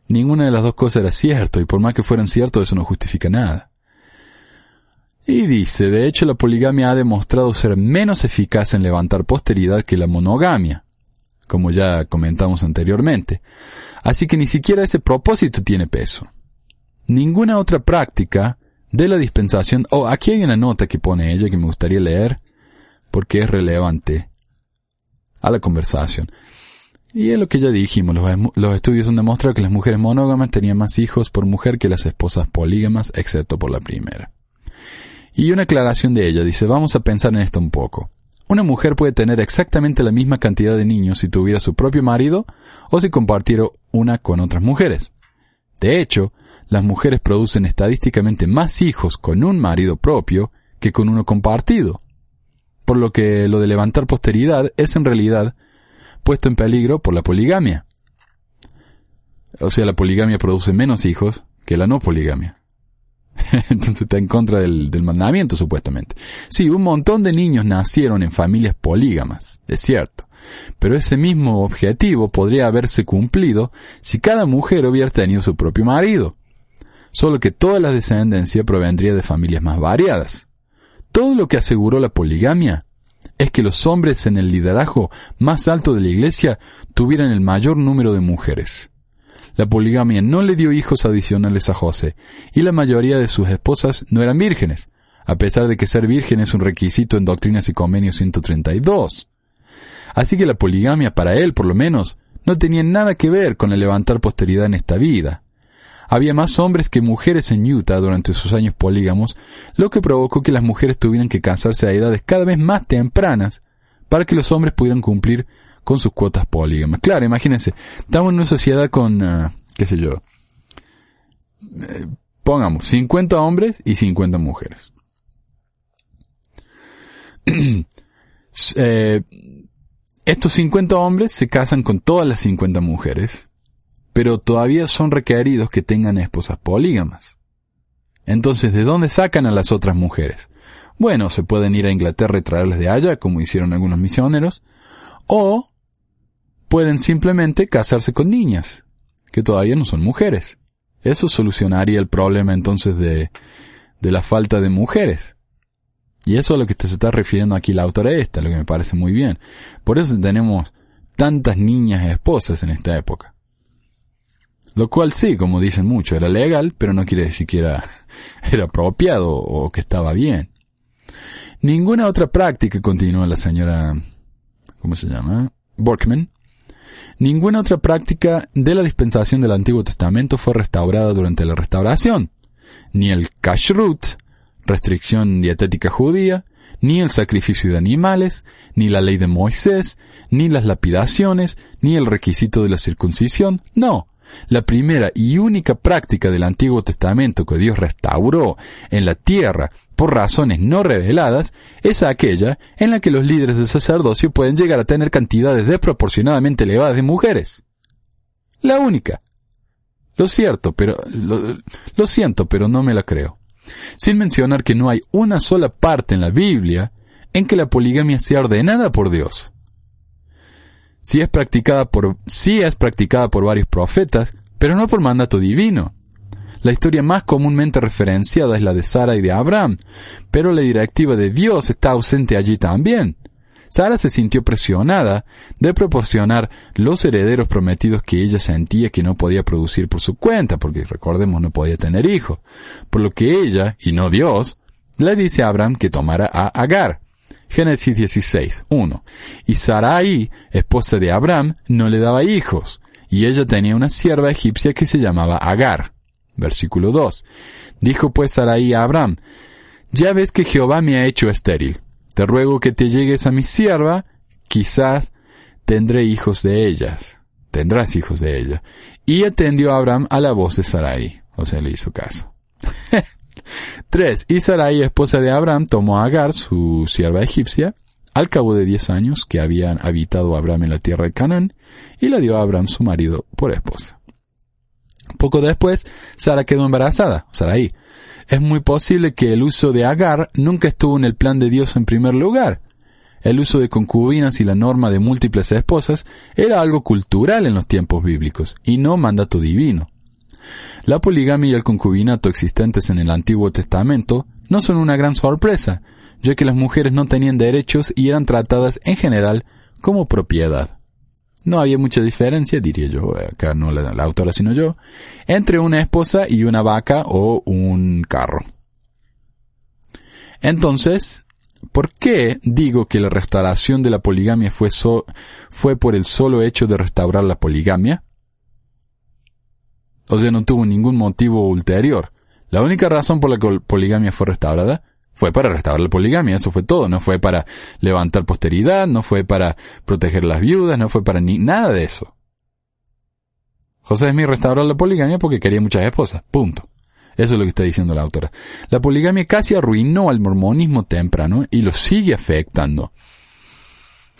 Ninguna de las dos cosas era cierto, y por más que fueran ciertos, eso no justifica nada. Y dice, de hecho la poligamia ha demostrado ser menos eficaz en levantar posteridad que la monogamia, como ya comentamos anteriormente. Así que ni siquiera ese propósito tiene peso. Ninguna otra práctica de la dispensación, oh, aquí hay una nota que pone ella que me gustaría leer porque es relevante a la conversación. Y es lo que ya dijimos, los, estudios han demostrado que las mujeres monógamas tenían más hijos por mujer que las esposas polígamas, excepto por la primera. Y una aclaración de ella dice, vamos a pensar en esto un poco. Una mujer puede tener exactamente la misma cantidad de niños si tuviera su propio marido o si compartiera una con otras mujeres. De hecho, las mujeres producen estadísticamente más hijos con un marido propio que con uno compartido. Por lo que lo de levantar posteridad es en realidad puesto en peligro por la poligamia. O sea, la poligamia produce menos hijos que la no poligamia. [LAUGHS] Entonces está en contra del, mandamiento, supuestamente. Sí, un montón de niños nacieron en familias polígamas, es cierto. Pero ese mismo objetivo podría haberse cumplido si cada mujer hubiera tenido su propio marido. Solo que toda la descendencia provendría de familias más variadas. Todo lo que aseguró la poligamia es que los hombres en el liderazgo más alto de la iglesia tuvieran el mayor número de mujeres. La poligamia no le dio hijos adicionales a José, y la mayoría de sus esposas no eran vírgenes, a pesar de que ser virgen es un requisito en Doctrinas y Convenios 132. Así que la poligamia para él, por lo menos, no tenía nada que ver con el levantar posteridad en esta vida. Había más hombres que mujeres en Utah durante sus años polígamos, lo que provocó que las mujeres tuvieran que casarse a edades cada vez más tempranas para que los hombres pudieran cumplir con sus cuotas polígamas. Claro, imagínense, estamos en una sociedad con, uh, qué sé yo, eh, pongamos, 50 hombres y 50 mujeres. [CLEARS THROAT] eh, estos 50 hombres se casan con todas las 50 mujeres, pero todavía son requeridos que tengan esposas polígamas. Entonces, ¿de dónde sacan a las otras mujeres? Bueno, se pueden ir a Inglaterra y traerles de allá, como hicieron algunos misioneros, o pueden simplemente casarse con niñas, que todavía no son mujeres. Eso solucionaría el problema entonces de, de la falta de mujeres. Y eso es a lo que se está refiriendo aquí la autora esta, lo que me parece muy bien. Por eso tenemos tantas niñas esposas en esta época. Lo cual sí, como dicen mucho, era legal, pero no quiere decir que era, [LAUGHS] era apropiado o que estaba bien. Ninguna otra práctica, continúa la señora, ¿cómo se llama? Borkman. Ninguna otra práctica de la dispensación del Antiguo Testamento fue restaurada durante la restauración. Ni el kashrut, restricción dietética judía, ni el sacrificio de animales, ni la ley de Moisés, ni las lapidaciones, ni el requisito de la circuncisión. No, la primera y única práctica del Antiguo Testamento que Dios restauró en la tierra por razones no reveladas es aquella en la que los líderes del sacerdocio pueden llegar a tener cantidades desproporcionadamente elevadas de mujeres. La única. Lo cierto, pero lo, siento, pero no me la creo. Sin mencionar que no hay una sola parte en la Biblia en que la poligamia sea ordenada por Dios. Si es practicada por, sí es practicada por varios profetas, pero no por mandato divino. La historia más comúnmente referenciada es la de Sara y de Abraham, pero la directiva de Dios está ausente allí también. Sara se sintió presionada de proporcionar los herederos prometidos que ella sentía que no podía producir por su cuenta, porque recordemos no podía tener hijos, por lo que ella, y no Dios, le dice a Abraham que tomara a Agar. Génesis 16, 1. Y Sarai, esposa de Abraham, no le daba hijos, y ella tenía una sierva egipcia que se llamaba Agar. Versículo 2. Dijo pues Sarai a Abraham, Ya ves que Jehová me ha hecho estéril. Te ruego que te llegues a mi sierva, quizás tendré hijos de ellas. Tendrás hijos de ella. Y atendió Abraham a la voz de Sarai. O sea, le hizo caso. [LAUGHS] 3. Y Sarai, esposa de Abraham, tomó a Agar, su sierva egipcia, al cabo de diez años que habían habitado Abraham en la tierra de Canaán, y la dio a Abraham su marido por esposa. Poco después, Sara quedó embarazada, Sarai. Es muy posible que el uso de Agar nunca estuvo en el plan de Dios en primer lugar. El uso de concubinas y la norma de múltiples esposas era algo cultural en los tiempos bíblicos y no mandato divino. La poligamia y el concubinato existentes en el Antiguo Testamento no son una gran sorpresa, ya que las mujeres no tenían derechos y eran tratadas en general como propiedad no había mucha diferencia, diría yo, acá no la, autora sino yo, entre una esposa y una vaca o un carro. Entonces, ¿por qué digo que la restauración de la poligamia fue, fue por el solo hecho de restaurar la poligamia? O sea, no tuvo ningún motivo ulterior. La única razón por la que la poligamia fue restaurada fue para restaurar la poligamia, eso fue todo, no fue para levantar posteridad, no fue para proteger las viudas, no fue para ni nada de eso. José Smith restauró la poligamia porque quería muchas esposas. Punto. Eso es lo que está diciendo la autora. La poligamia casi arruinó al mormonismo temprano y lo sigue afectando.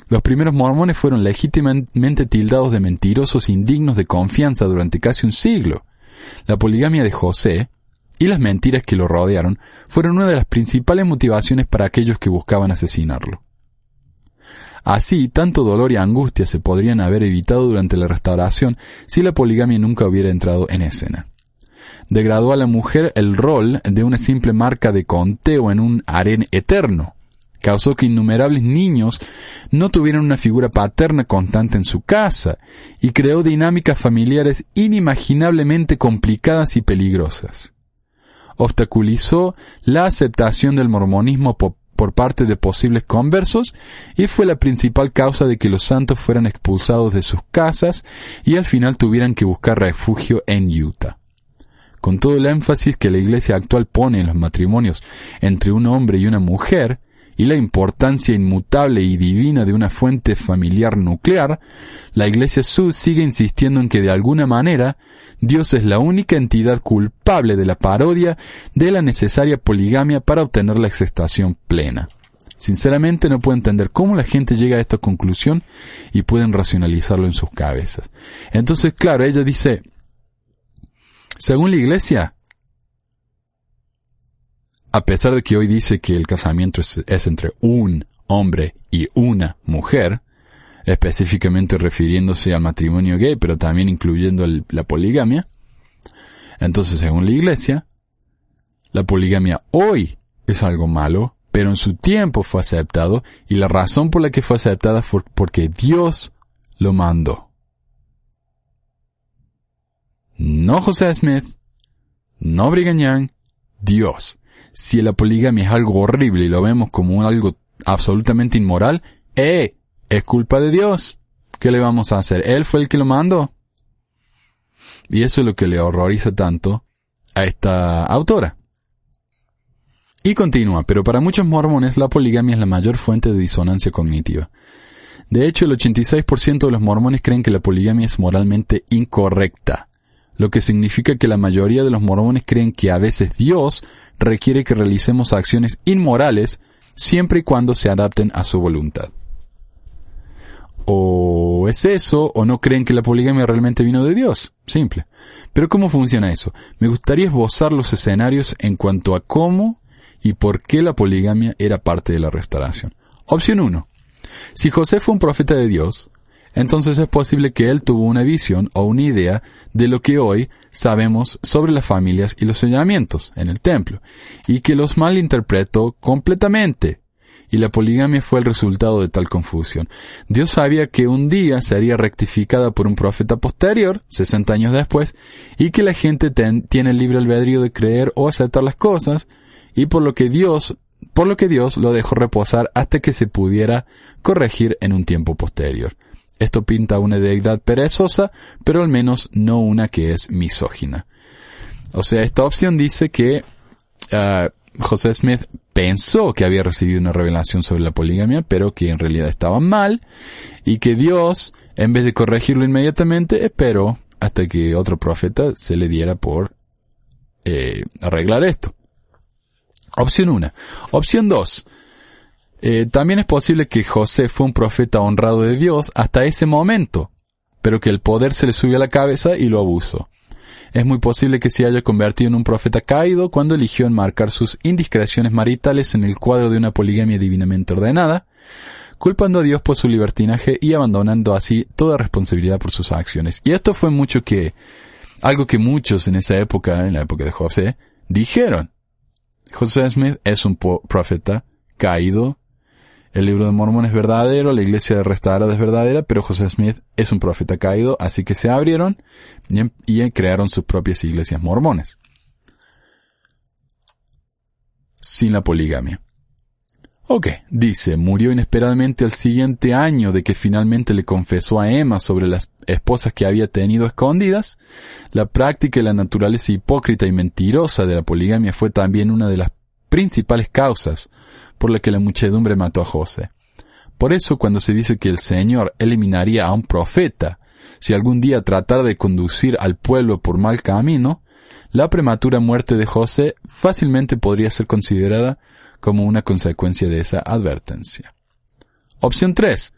Los primeros mormones fueron legítimamente tildados de mentirosos indignos de confianza durante casi un siglo. La poligamia de José y las mentiras que lo rodearon fueron una de las principales motivaciones para aquellos que buscaban asesinarlo. Así, tanto dolor y angustia se podrían haber evitado durante la restauración si la poligamia nunca hubiera entrado en escena degradó a la mujer el rol de una simple marca de conteo en un harén eterno. Causó que innumerables niños no tuvieran una figura paterna constante en su casa y creó dinámicas familiares inimaginablemente complicadas y peligrosas. Obstaculizó la aceptación del mormonismo por, por parte de posibles conversos y fue la principal causa de que los santos fueran expulsados de sus casas y al final tuvieran que buscar refugio en Utah. Con todo el énfasis que la Iglesia actual pone en los matrimonios entre un hombre y una mujer, y la importancia inmutable y divina de una fuente familiar nuclear, la Iglesia Sud sigue insistiendo en que de alguna manera Dios es la única entidad culpable de la parodia de la necesaria poligamia para obtener la exestación plena. Sinceramente no puedo entender cómo la gente llega a esta conclusión y pueden racionalizarlo en sus cabezas. Entonces, claro, ella dice, según la iglesia, a pesar de que hoy dice que el casamiento es, entre un hombre y una mujer, específicamente refiriéndose al matrimonio gay, pero también incluyendo la poligamia, entonces según la iglesia, la poligamia hoy es algo malo, pero en su tiempo fue aceptado y la razón por la que fue aceptada fue porque Dios lo mandó. No José Smith, no Brigham Young, Dios. Si la poligamia es algo horrible y lo vemos como algo absolutamente inmoral, ¡eh! Es culpa de Dios. ¿Qué le vamos a hacer? Él fue el que lo mandó. Y eso es lo que le horroriza tanto a esta autora. Y continúa, pero para muchos mormones la poligamia es la mayor fuente de disonancia cognitiva. De hecho, el 86% de los mormones creen que la poligamia es moralmente incorrecta lo que significa que la mayoría de los mormones creen que a veces Dios requiere que realicemos acciones inmorales siempre y cuando se adapten a su voluntad. O es eso, o no creen que la poligamia realmente vino de Dios. Simple. Pero ¿cómo funciona eso? Me gustaría esbozar los escenarios en cuanto a cómo y por qué la poligamia era parte de la restauración. Opción 1. Si José fue un profeta de Dios, entonces es posible que él tuvo una visión o una idea de lo que hoy sabemos sobre las familias y los señalamientos en el templo, y que los malinterpretó completamente. Y la poligamia fue el resultado de tal confusión. Dios sabía que un día sería rectificada por un profeta posterior, 60 años después, y que la gente tiene el libre albedrío de creer o aceptar las cosas, y por lo que Dios por lo que Dios lo dejó reposar hasta que se pudiera corregir en un tiempo posterior. Esto pinta una deidad perezosa, pero al menos no una que es misógina. O sea, esta opción dice que uh, José Smith pensó que había recibido una revelación sobre la poligamia, pero que en realidad estaba mal, y que Dios, en vez de corregirlo inmediatamente, esperó hasta que otro profeta se le diera por eh, arreglar esto. Opción 1. Opción 2. Eh, también es posible que José fue un profeta honrado de Dios hasta ese momento, pero que el poder se le subió a la cabeza y lo abusó. Es muy posible que se haya convertido en un profeta caído cuando eligió enmarcar sus indiscreciones maritales en el cuadro de una poligamia divinamente ordenada, culpando a Dios por su libertinaje y abandonando así toda responsabilidad por sus acciones. Y esto fue mucho que, algo que muchos en esa época, en la época de José, dijeron. José Smith es un profeta caído, el libro de Mormón es verdadero, la iglesia restaurada es verdadera, pero José Smith es un profeta caído, así que se abrieron y, crearon sus propias iglesias mormones. Sin la poligamia. Ok, dice, murió inesperadamente al siguiente año de que finalmente le confesó a Emma sobre las esposas que había tenido escondidas. La práctica y la naturaleza hipócrita y mentirosa de la poligamia fue también una de las principales causas por la que la muchedumbre mató a José. Por eso cuando se dice que el Señor eliminaría a un profeta si algún día tratara de conducir al pueblo por mal camino, la prematura muerte de José fácilmente podría ser considerada como una consecuencia de esa advertencia. Opción 3.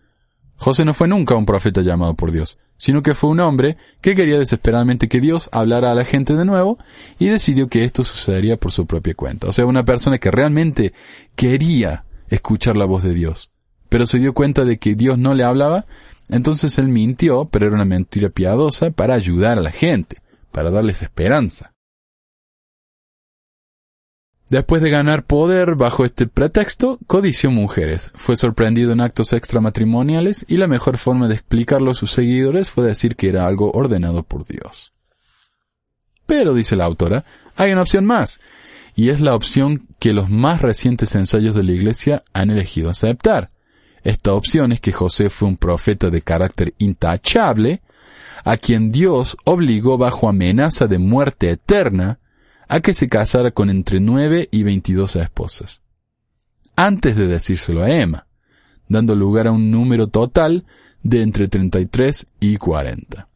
José no fue nunca un profeta llamado por Dios, sino que fue un hombre que quería desesperadamente que Dios hablara a la gente de nuevo y decidió que esto sucedería por su propia cuenta. O sea, una persona que realmente quería escuchar la voz de Dios, pero se dio cuenta de que Dios no le hablaba, entonces él mintió, pero era una mentira piadosa para ayudar a la gente, para darles esperanza. Después de ganar poder bajo este pretexto, codició mujeres, fue sorprendido en actos extramatrimoniales y la mejor forma de explicarlo a sus seguidores fue decir que era algo ordenado por Dios. Pero, dice la autora, hay una opción más, y es la opción que los más recientes ensayos de la Iglesia han elegido aceptar. Esta opción es que José fue un profeta de carácter intachable, a quien Dios obligó bajo amenaza de muerte eterna a que se casara con entre nueve y veintidós esposas, antes de decírselo a Emma, dando lugar a un número total de entre 33 y 40.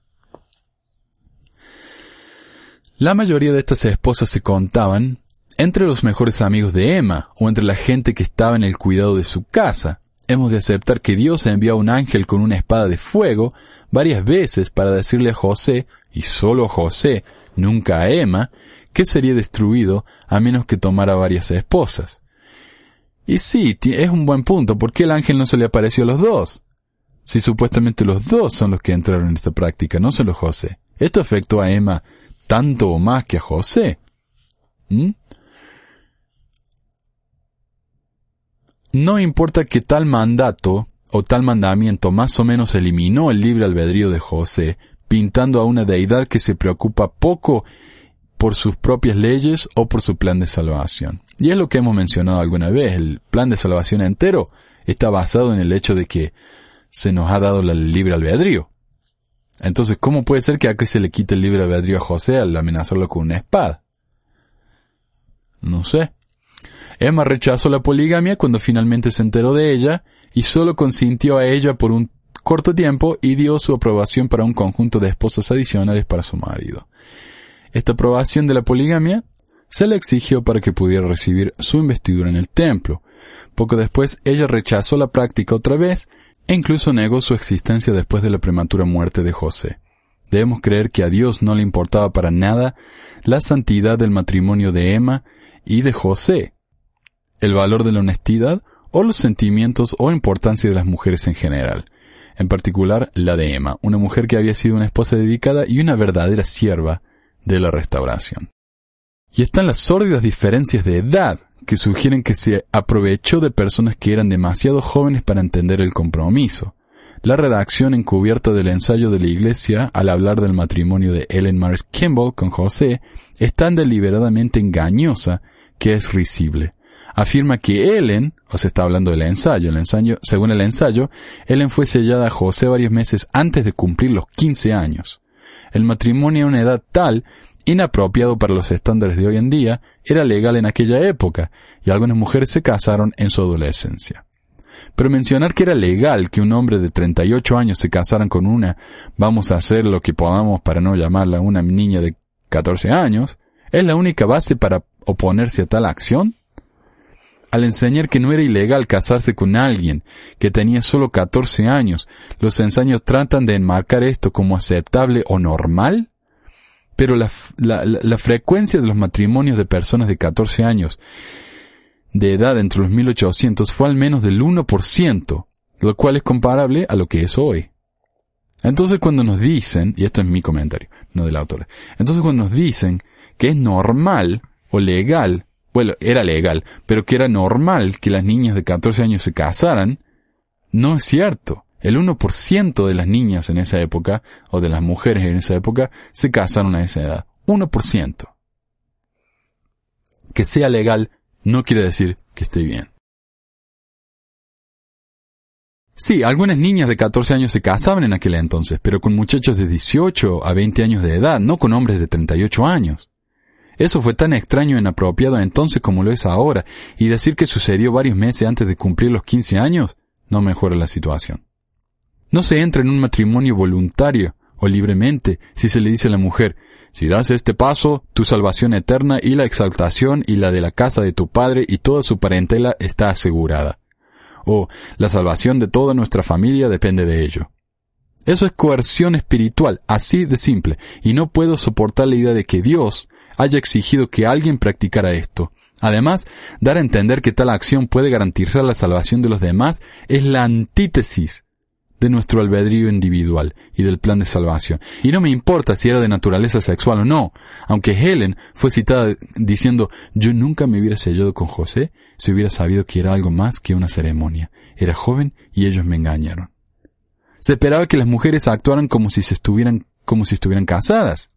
La mayoría de estas esposas se contaban entre los mejores amigos de Emma o entre la gente que estaba en el cuidado de su casa. Hemos de aceptar que Dios envió a un ángel con una espada de fuego varias veces para decirle a José, y solo a José, nunca a Emma, que sería destruido a menos que tomara varias esposas. Y sí, es un buen punto. ¿Por qué el ángel no se le apareció a los dos? Si supuestamente los dos son los que entraron en esta práctica, no solo José. Esto afectó a Emma tanto o más que a José. ¿Mm? No importa que tal mandato o tal mandamiento más o menos eliminó el libre albedrío de José, pintando a una deidad que se preocupa poco por sus propias leyes o por su plan de salvación. Y es lo que hemos mencionado alguna vez, el plan de salvación entero está basado en el hecho de que se nos ha dado el libre albedrío. Entonces, ¿cómo puede ser que aquí se le quite el libre albedrío a José al amenazarlo con una espada? No sé. Emma rechazó la poligamia cuando finalmente se enteró de ella y solo consintió a ella por un corto tiempo y dio su aprobación para un conjunto de esposas adicionales para su marido. Esta aprobación de la poligamia se le exigió para que pudiera recibir su investidura en el templo. Poco después ella rechazó la práctica otra vez e incluso negó su existencia después de la prematura muerte de José. Debemos creer que a Dios no le importaba para nada la santidad del matrimonio de Emma y de José, el valor de la honestidad o los sentimientos o importancia de las mujeres en general, en particular la de Emma, una mujer que había sido una esposa dedicada y una verdadera sierva de la restauración. Y están las sórdidas diferencias de edad que sugieren que se aprovechó de personas que eran demasiado jóvenes para entender el compromiso. La redacción encubierta del ensayo de la Iglesia al hablar del matrimonio de Ellen Mars Kimball con José es tan deliberadamente engañosa que es risible. Afirma que Ellen, o se está hablando del ensayo, el ensayo, según el ensayo, Ellen fue sellada a José varios meses antes de cumplir los 15 años. El matrimonio a una edad tal, inapropiado para los estándares de hoy en día, era legal en aquella época, y algunas mujeres se casaron en su adolescencia. Pero mencionar que era legal que un hombre de 38 años se casara con una, vamos a hacer lo que podamos para no llamarla una niña de 14 años, es la única base para oponerse a tal acción? Al enseñar que no era ilegal casarse con alguien que tenía solo 14 años, los ensayos tratan de enmarcar esto como aceptable o normal. Pero la, la, frecuencia de los matrimonios de personas de 14 años de edad entre los 1800 fue al menos del 1%, lo cual es comparable a lo que es hoy. Entonces cuando nos dicen, y esto es mi comentario, no del autor, entonces cuando nos dicen que es normal o legal bueno, era legal, pero que era normal que las niñas de 14 años se casaran, no es cierto. El 1% de las niñas en esa época, o de las mujeres en esa época, se casaron a esa edad. 1%. Que sea legal no quiere decir que esté bien. Sí, algunas niñas de 14 años se casaban en aquel entonces, pero con muchachos de 18 a 20 años de edad, no con hombres de 38 años. Eso fue tan extraño e inapropiado entonces como lo es ahora, y decir que sucedió varios meses antes de cumplir los 15 años no mejora la situación. No se entra en un matrimonio voluntario o libremente si se le dice a la mujer, si das este paso, tu salvación eterna y la exaltación y la de la casa de tu padre y toda su parentela está asegurada. O la salvación de toda nuestra familia depende de ello. Eso es coerción espiritual, así de simple, y no puedo soportar la idea de que Dios haya exigido que alguien practicara esto. Además, dar a entender que tal acción puede garantizar la salvación de los demás es la antítesis de nuestro albedrío individual y del plan de salvación. Y no me importa si era de naturaleza sexual o no, aunque Helen fue citada diciendo yo nunca me hubiera sellado con José si hubiera sabido que era algo más que una ceremonia. Era joven y ellos me engañaron. Se esperaba que las mujeres actuaran como si se estuvieran, como si estuvieran casadas.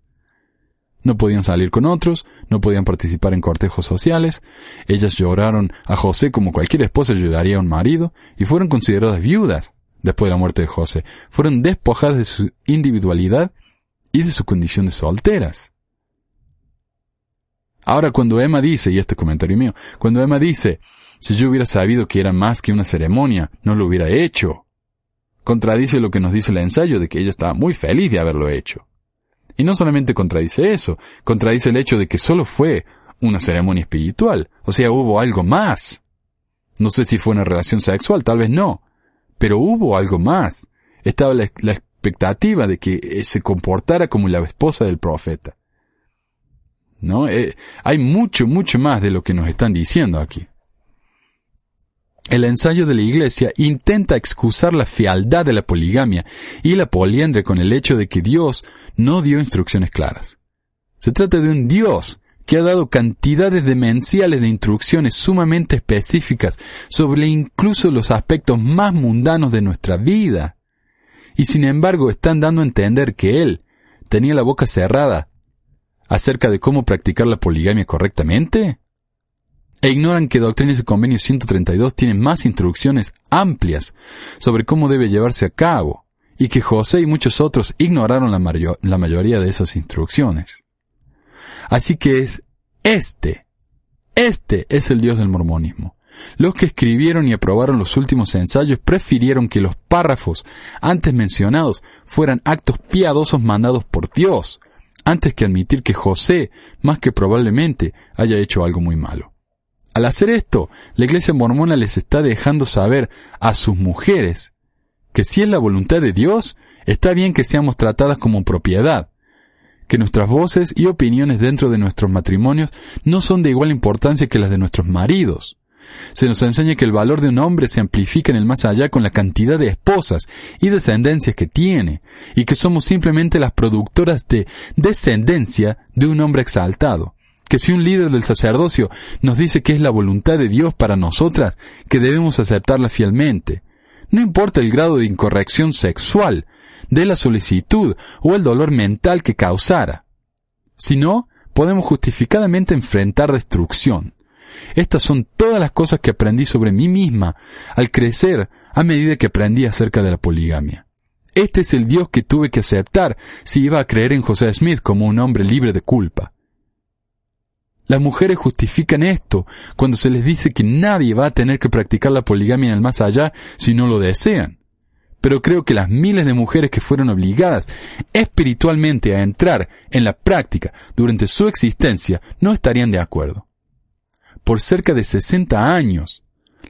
No podían salir con otros, no podían participar en cortejos sociales, ellas lloraron a José como cualquier esposa lloraría a un marido, y fueron consideradas viudas después de la muerte de José, fueron despojadas de su individualidad y de su condición de solteras. Ahora cuando Emma dice, y este comentario mío, cuando Emma dice, si yo hubiera sabido que era más que una ceremonia, no lo hubiera hecho, contradice lo que nos dice el ensayo de que ella estaba muy feliz de haberlo hecho. Y no solamente contradice eso, contradice el hecho de que solo fue una ceremonia espiritual, o sea, hubo algo más. No sé si fue una relación sexual, tal vez no, pero hubo algo más. Estaba la, expectativa de que eh, se comportara como la esposa del profeta. ¿No? Eh, hay mucho, mucho más de lo que nos están diciendo aquí. El ensayo de la Iglesia intenta excusar la fealdad de la poligamia y la poliandria con el hecho de que Dios no dio instrucciones claras. Se trata de un Dios que ha dado cantidades demenciales de instrucciones sumamente específicas sobre incluso los aspectos más mundanos de nuestra vida. Y sin embargo están dando a entender que él tenía la boca cerrada acerca de cómo practicar la poligamia correctamente. E ignoran que Doctrinas y Convenio 132 tiene más instrucciones amplias sobre cómo debe llevarse a cabo, y que José y muchos otros ignoraron la, la mayoría de esas instrucciones. Así que es este, este es el Dios del mormonismo. Los que escribieron y aprobaron los últimos ensayos prefirieron que los párrafos antes mencionados fueran actos piadosos mandados por Dios, antes que admitir que José, más que probablemente, haya hecho algo muy malo. Al hacer esto, la iglesia mormona les está dejando saber a sus mujeres que si es la voluntad de Dios, está bien que seamos tratadas como propiedad, que nuestras voces y opiniones dentro de nuestros matrimonios no son de igual importancia que las de nuestros maridos. Se nos enseña que el valor de un hombre se amplifica en el más allá con la cantidad de esposas y descendencias que tiene, y que somos simplemente las productoras de descendencia de un hombre exaltado. Que si un líder del sacerdocio nos dice que es la voluntad de Dios para nosotras, que debemos aceptarla fielmente. No importa el grado de incorrección sexual, de la solicitud o el dolor mental que causara. Si no, podemos justificadamente enfrentar destrucción. Estas son todas las cosas que aprendí sobre mí misma al crecer a medida que aprendí acerca de la poligamia. Este es el Dios que tuve que aceptar si iba a creer en José Smith como un hombre libre de culpa. Las mujeres justifican esto cuando se les dice que nadie va a tener que practicar la poligamia en el más allá si no lo desean pero creo que las miles de mujeres que fueron obligadas espiritualmente a entrar en la práctica durante su existencia no estarían de acuerdo. Por cerca de 60 años,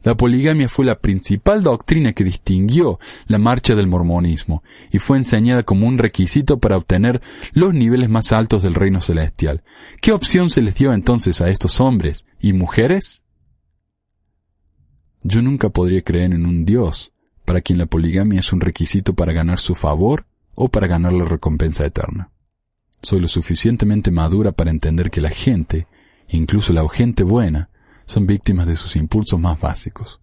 la poligamia fue la principal doctrina que distinguió la marcha del mormonismo y fue enseñada como un requisito para obtener los niveles más altos del reino celestial. ¿Qué opción se les dio entonces a estos hombres y mujeres? Yo nunca podría creer en un Dios para quien la poligamia es un requisito para ganar su favor o para ganar la recompensa eterna. Soy lo suficientemente madura para entender que la gente, incluso la gente buena, son víctimas de sus impulsos más básicos.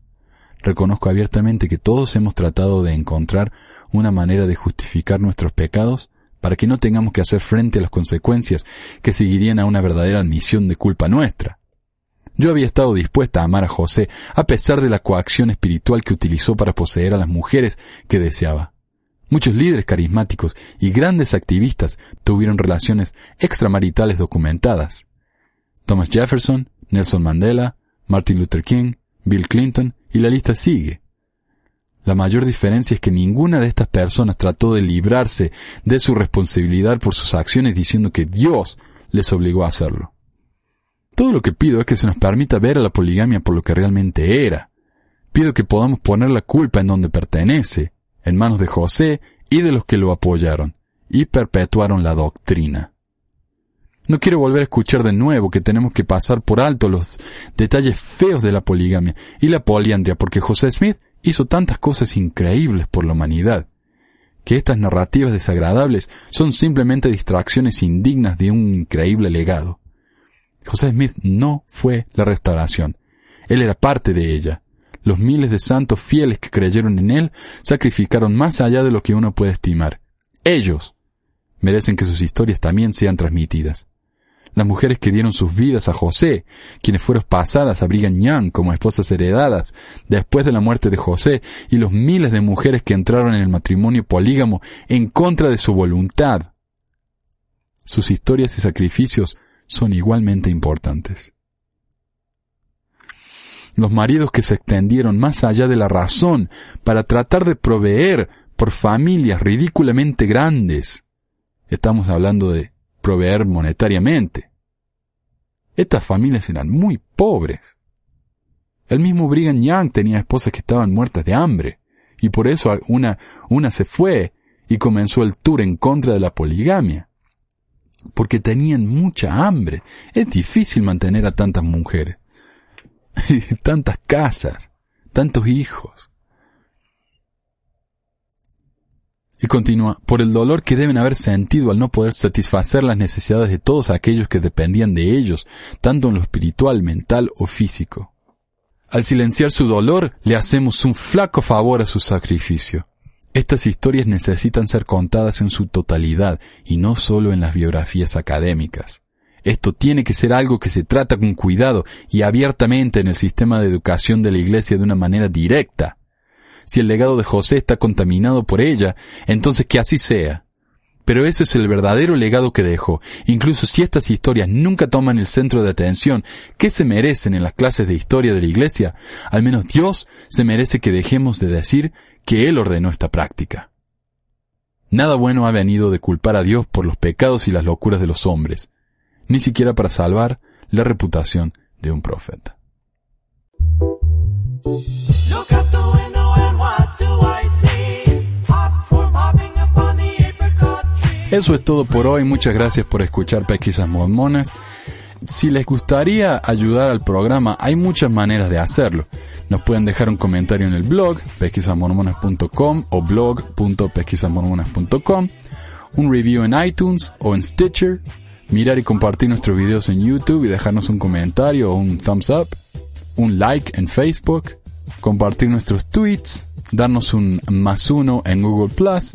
Reconozco abiertamente que todos hemos tratado de encontrar una manera de justificar nuestros pecados para que no tengamos que hacer frente a las consecuencias que seguirían a una verdadera admisión de culpa nuestra. Yo había estado dispuesta a amar a José a pesar de la coacción espiritual que utilizó para poseer a las mujeres que deseaba. Muchos líderes carismáticos y grandes activistas tuvieron relaciones extramaritales documentadas. Thomas Jefferson, Nelson Mandela, Martin Luther King, Bill Clinton y la lista sigue. La mayor diferencia es que ninguna de estas personas trató de librarse de su responsabilidad por sus acciones diciendo que Dios les obligó a hacerlo. Todo lo que pido es que se nos permita ver a la poligamia por lo que realmente era. Pido que podamos poner la culpa en donde pertenece, en manos de José y de los que lo apoyaron, y perpetuaron la doctrina. No quiero volver a escuchar de nuevo que tenemos que pasar por alto los detalles feos de la poligamia y la poliandria, porque José Smith hizo tantas cosas increíbles por la humanidad, que estas narrativas desagradables son simplemente distracciones indignas de un increíble legado. José Smith no fue la restauración. Él era parte de ella. Los miles de santos fieles que creyeron en él sacrificaron más allá de lo que uno puede estimar. Ellos merecen que sus historias también sean transmitidas las mujeres que dieron sus vidas a José, quienes fueron pasadas a Brigham Young como esposas heredadas después de la muerte de José, y los miles de mujeres que entraron en el matrimonio polígamo en contra de su voluntad. Sus historias y sacrificios son igualmente importantes. Los maridos que se extendieron más allá de la razón para tratar de proveer por familias ridículamente grandes. Estamos hablando de proveer monetariamente. Estas familias eran muy pobres. El mismo Brigham Young tenía esposas que estaban muertas de hambre, y por eso una, una se fue y comenzó el tour en contra de la poligamia. Porque tenían mucha hambre. Es difícil mantener a tantas mujeres, [LAUGHS] tantas casas, tantos hijos. Y continúa, por el dolor que deben haber sentido al no poder satisfacer las necesidades de todos aquellos que dependían de ellos, tanto en lo espiritual, mental o físico. Al silenciar su dolor, le hacemos un flaco favor a su sacrificio. Estas historias necesitan ser contadas en su totalidad y no solo en las biografías académicas. Esto tiene que ser algo que se trata con cuidado y abiertamente en el sistema de educación de la Iglesia de una manera directa si el legado de José está contaminado por ella, entonces que así sea. Pero ese es el verdadero legado que dejó. Incluso si estas historias nunca toman el centro de atención que se merecen en las clases de historia de la Iglesia, al menos Dios se merece que dejemos de decir que Él ordenó esta práctica. Nada bueno ha venido de culpar a Dios por los pecados y las locuras de los hombres, ni siquiera para salvar la reputación de un profeta. Eso es todo por hoy. Muchas gracias por escuchar Pesquisas Mormonas. Si les gustaría ayudar al programa, hay muchas maneras de hacerlo. Nos pueden dejar un comentario en el blog pesquisasmormonas.com o blog.pesquisasmormonas.com, un review en iTunes o en Stitcher, mirar y compartir nuestros videos en YouTube y dejarnos un comentario o un thumbs up, un like en Facebook, compartir nuestros tweets, darnos un más uno en Google Plus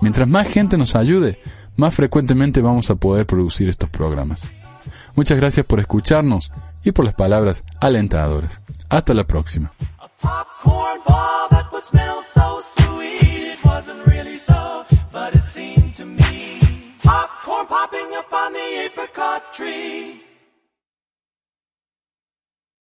Mientras más gente nos ayude, más frecuentemente vamos a poder producir estos programas. Muchas gracias por escucharnos y por las palabras alentadoras. Hasta la próxima.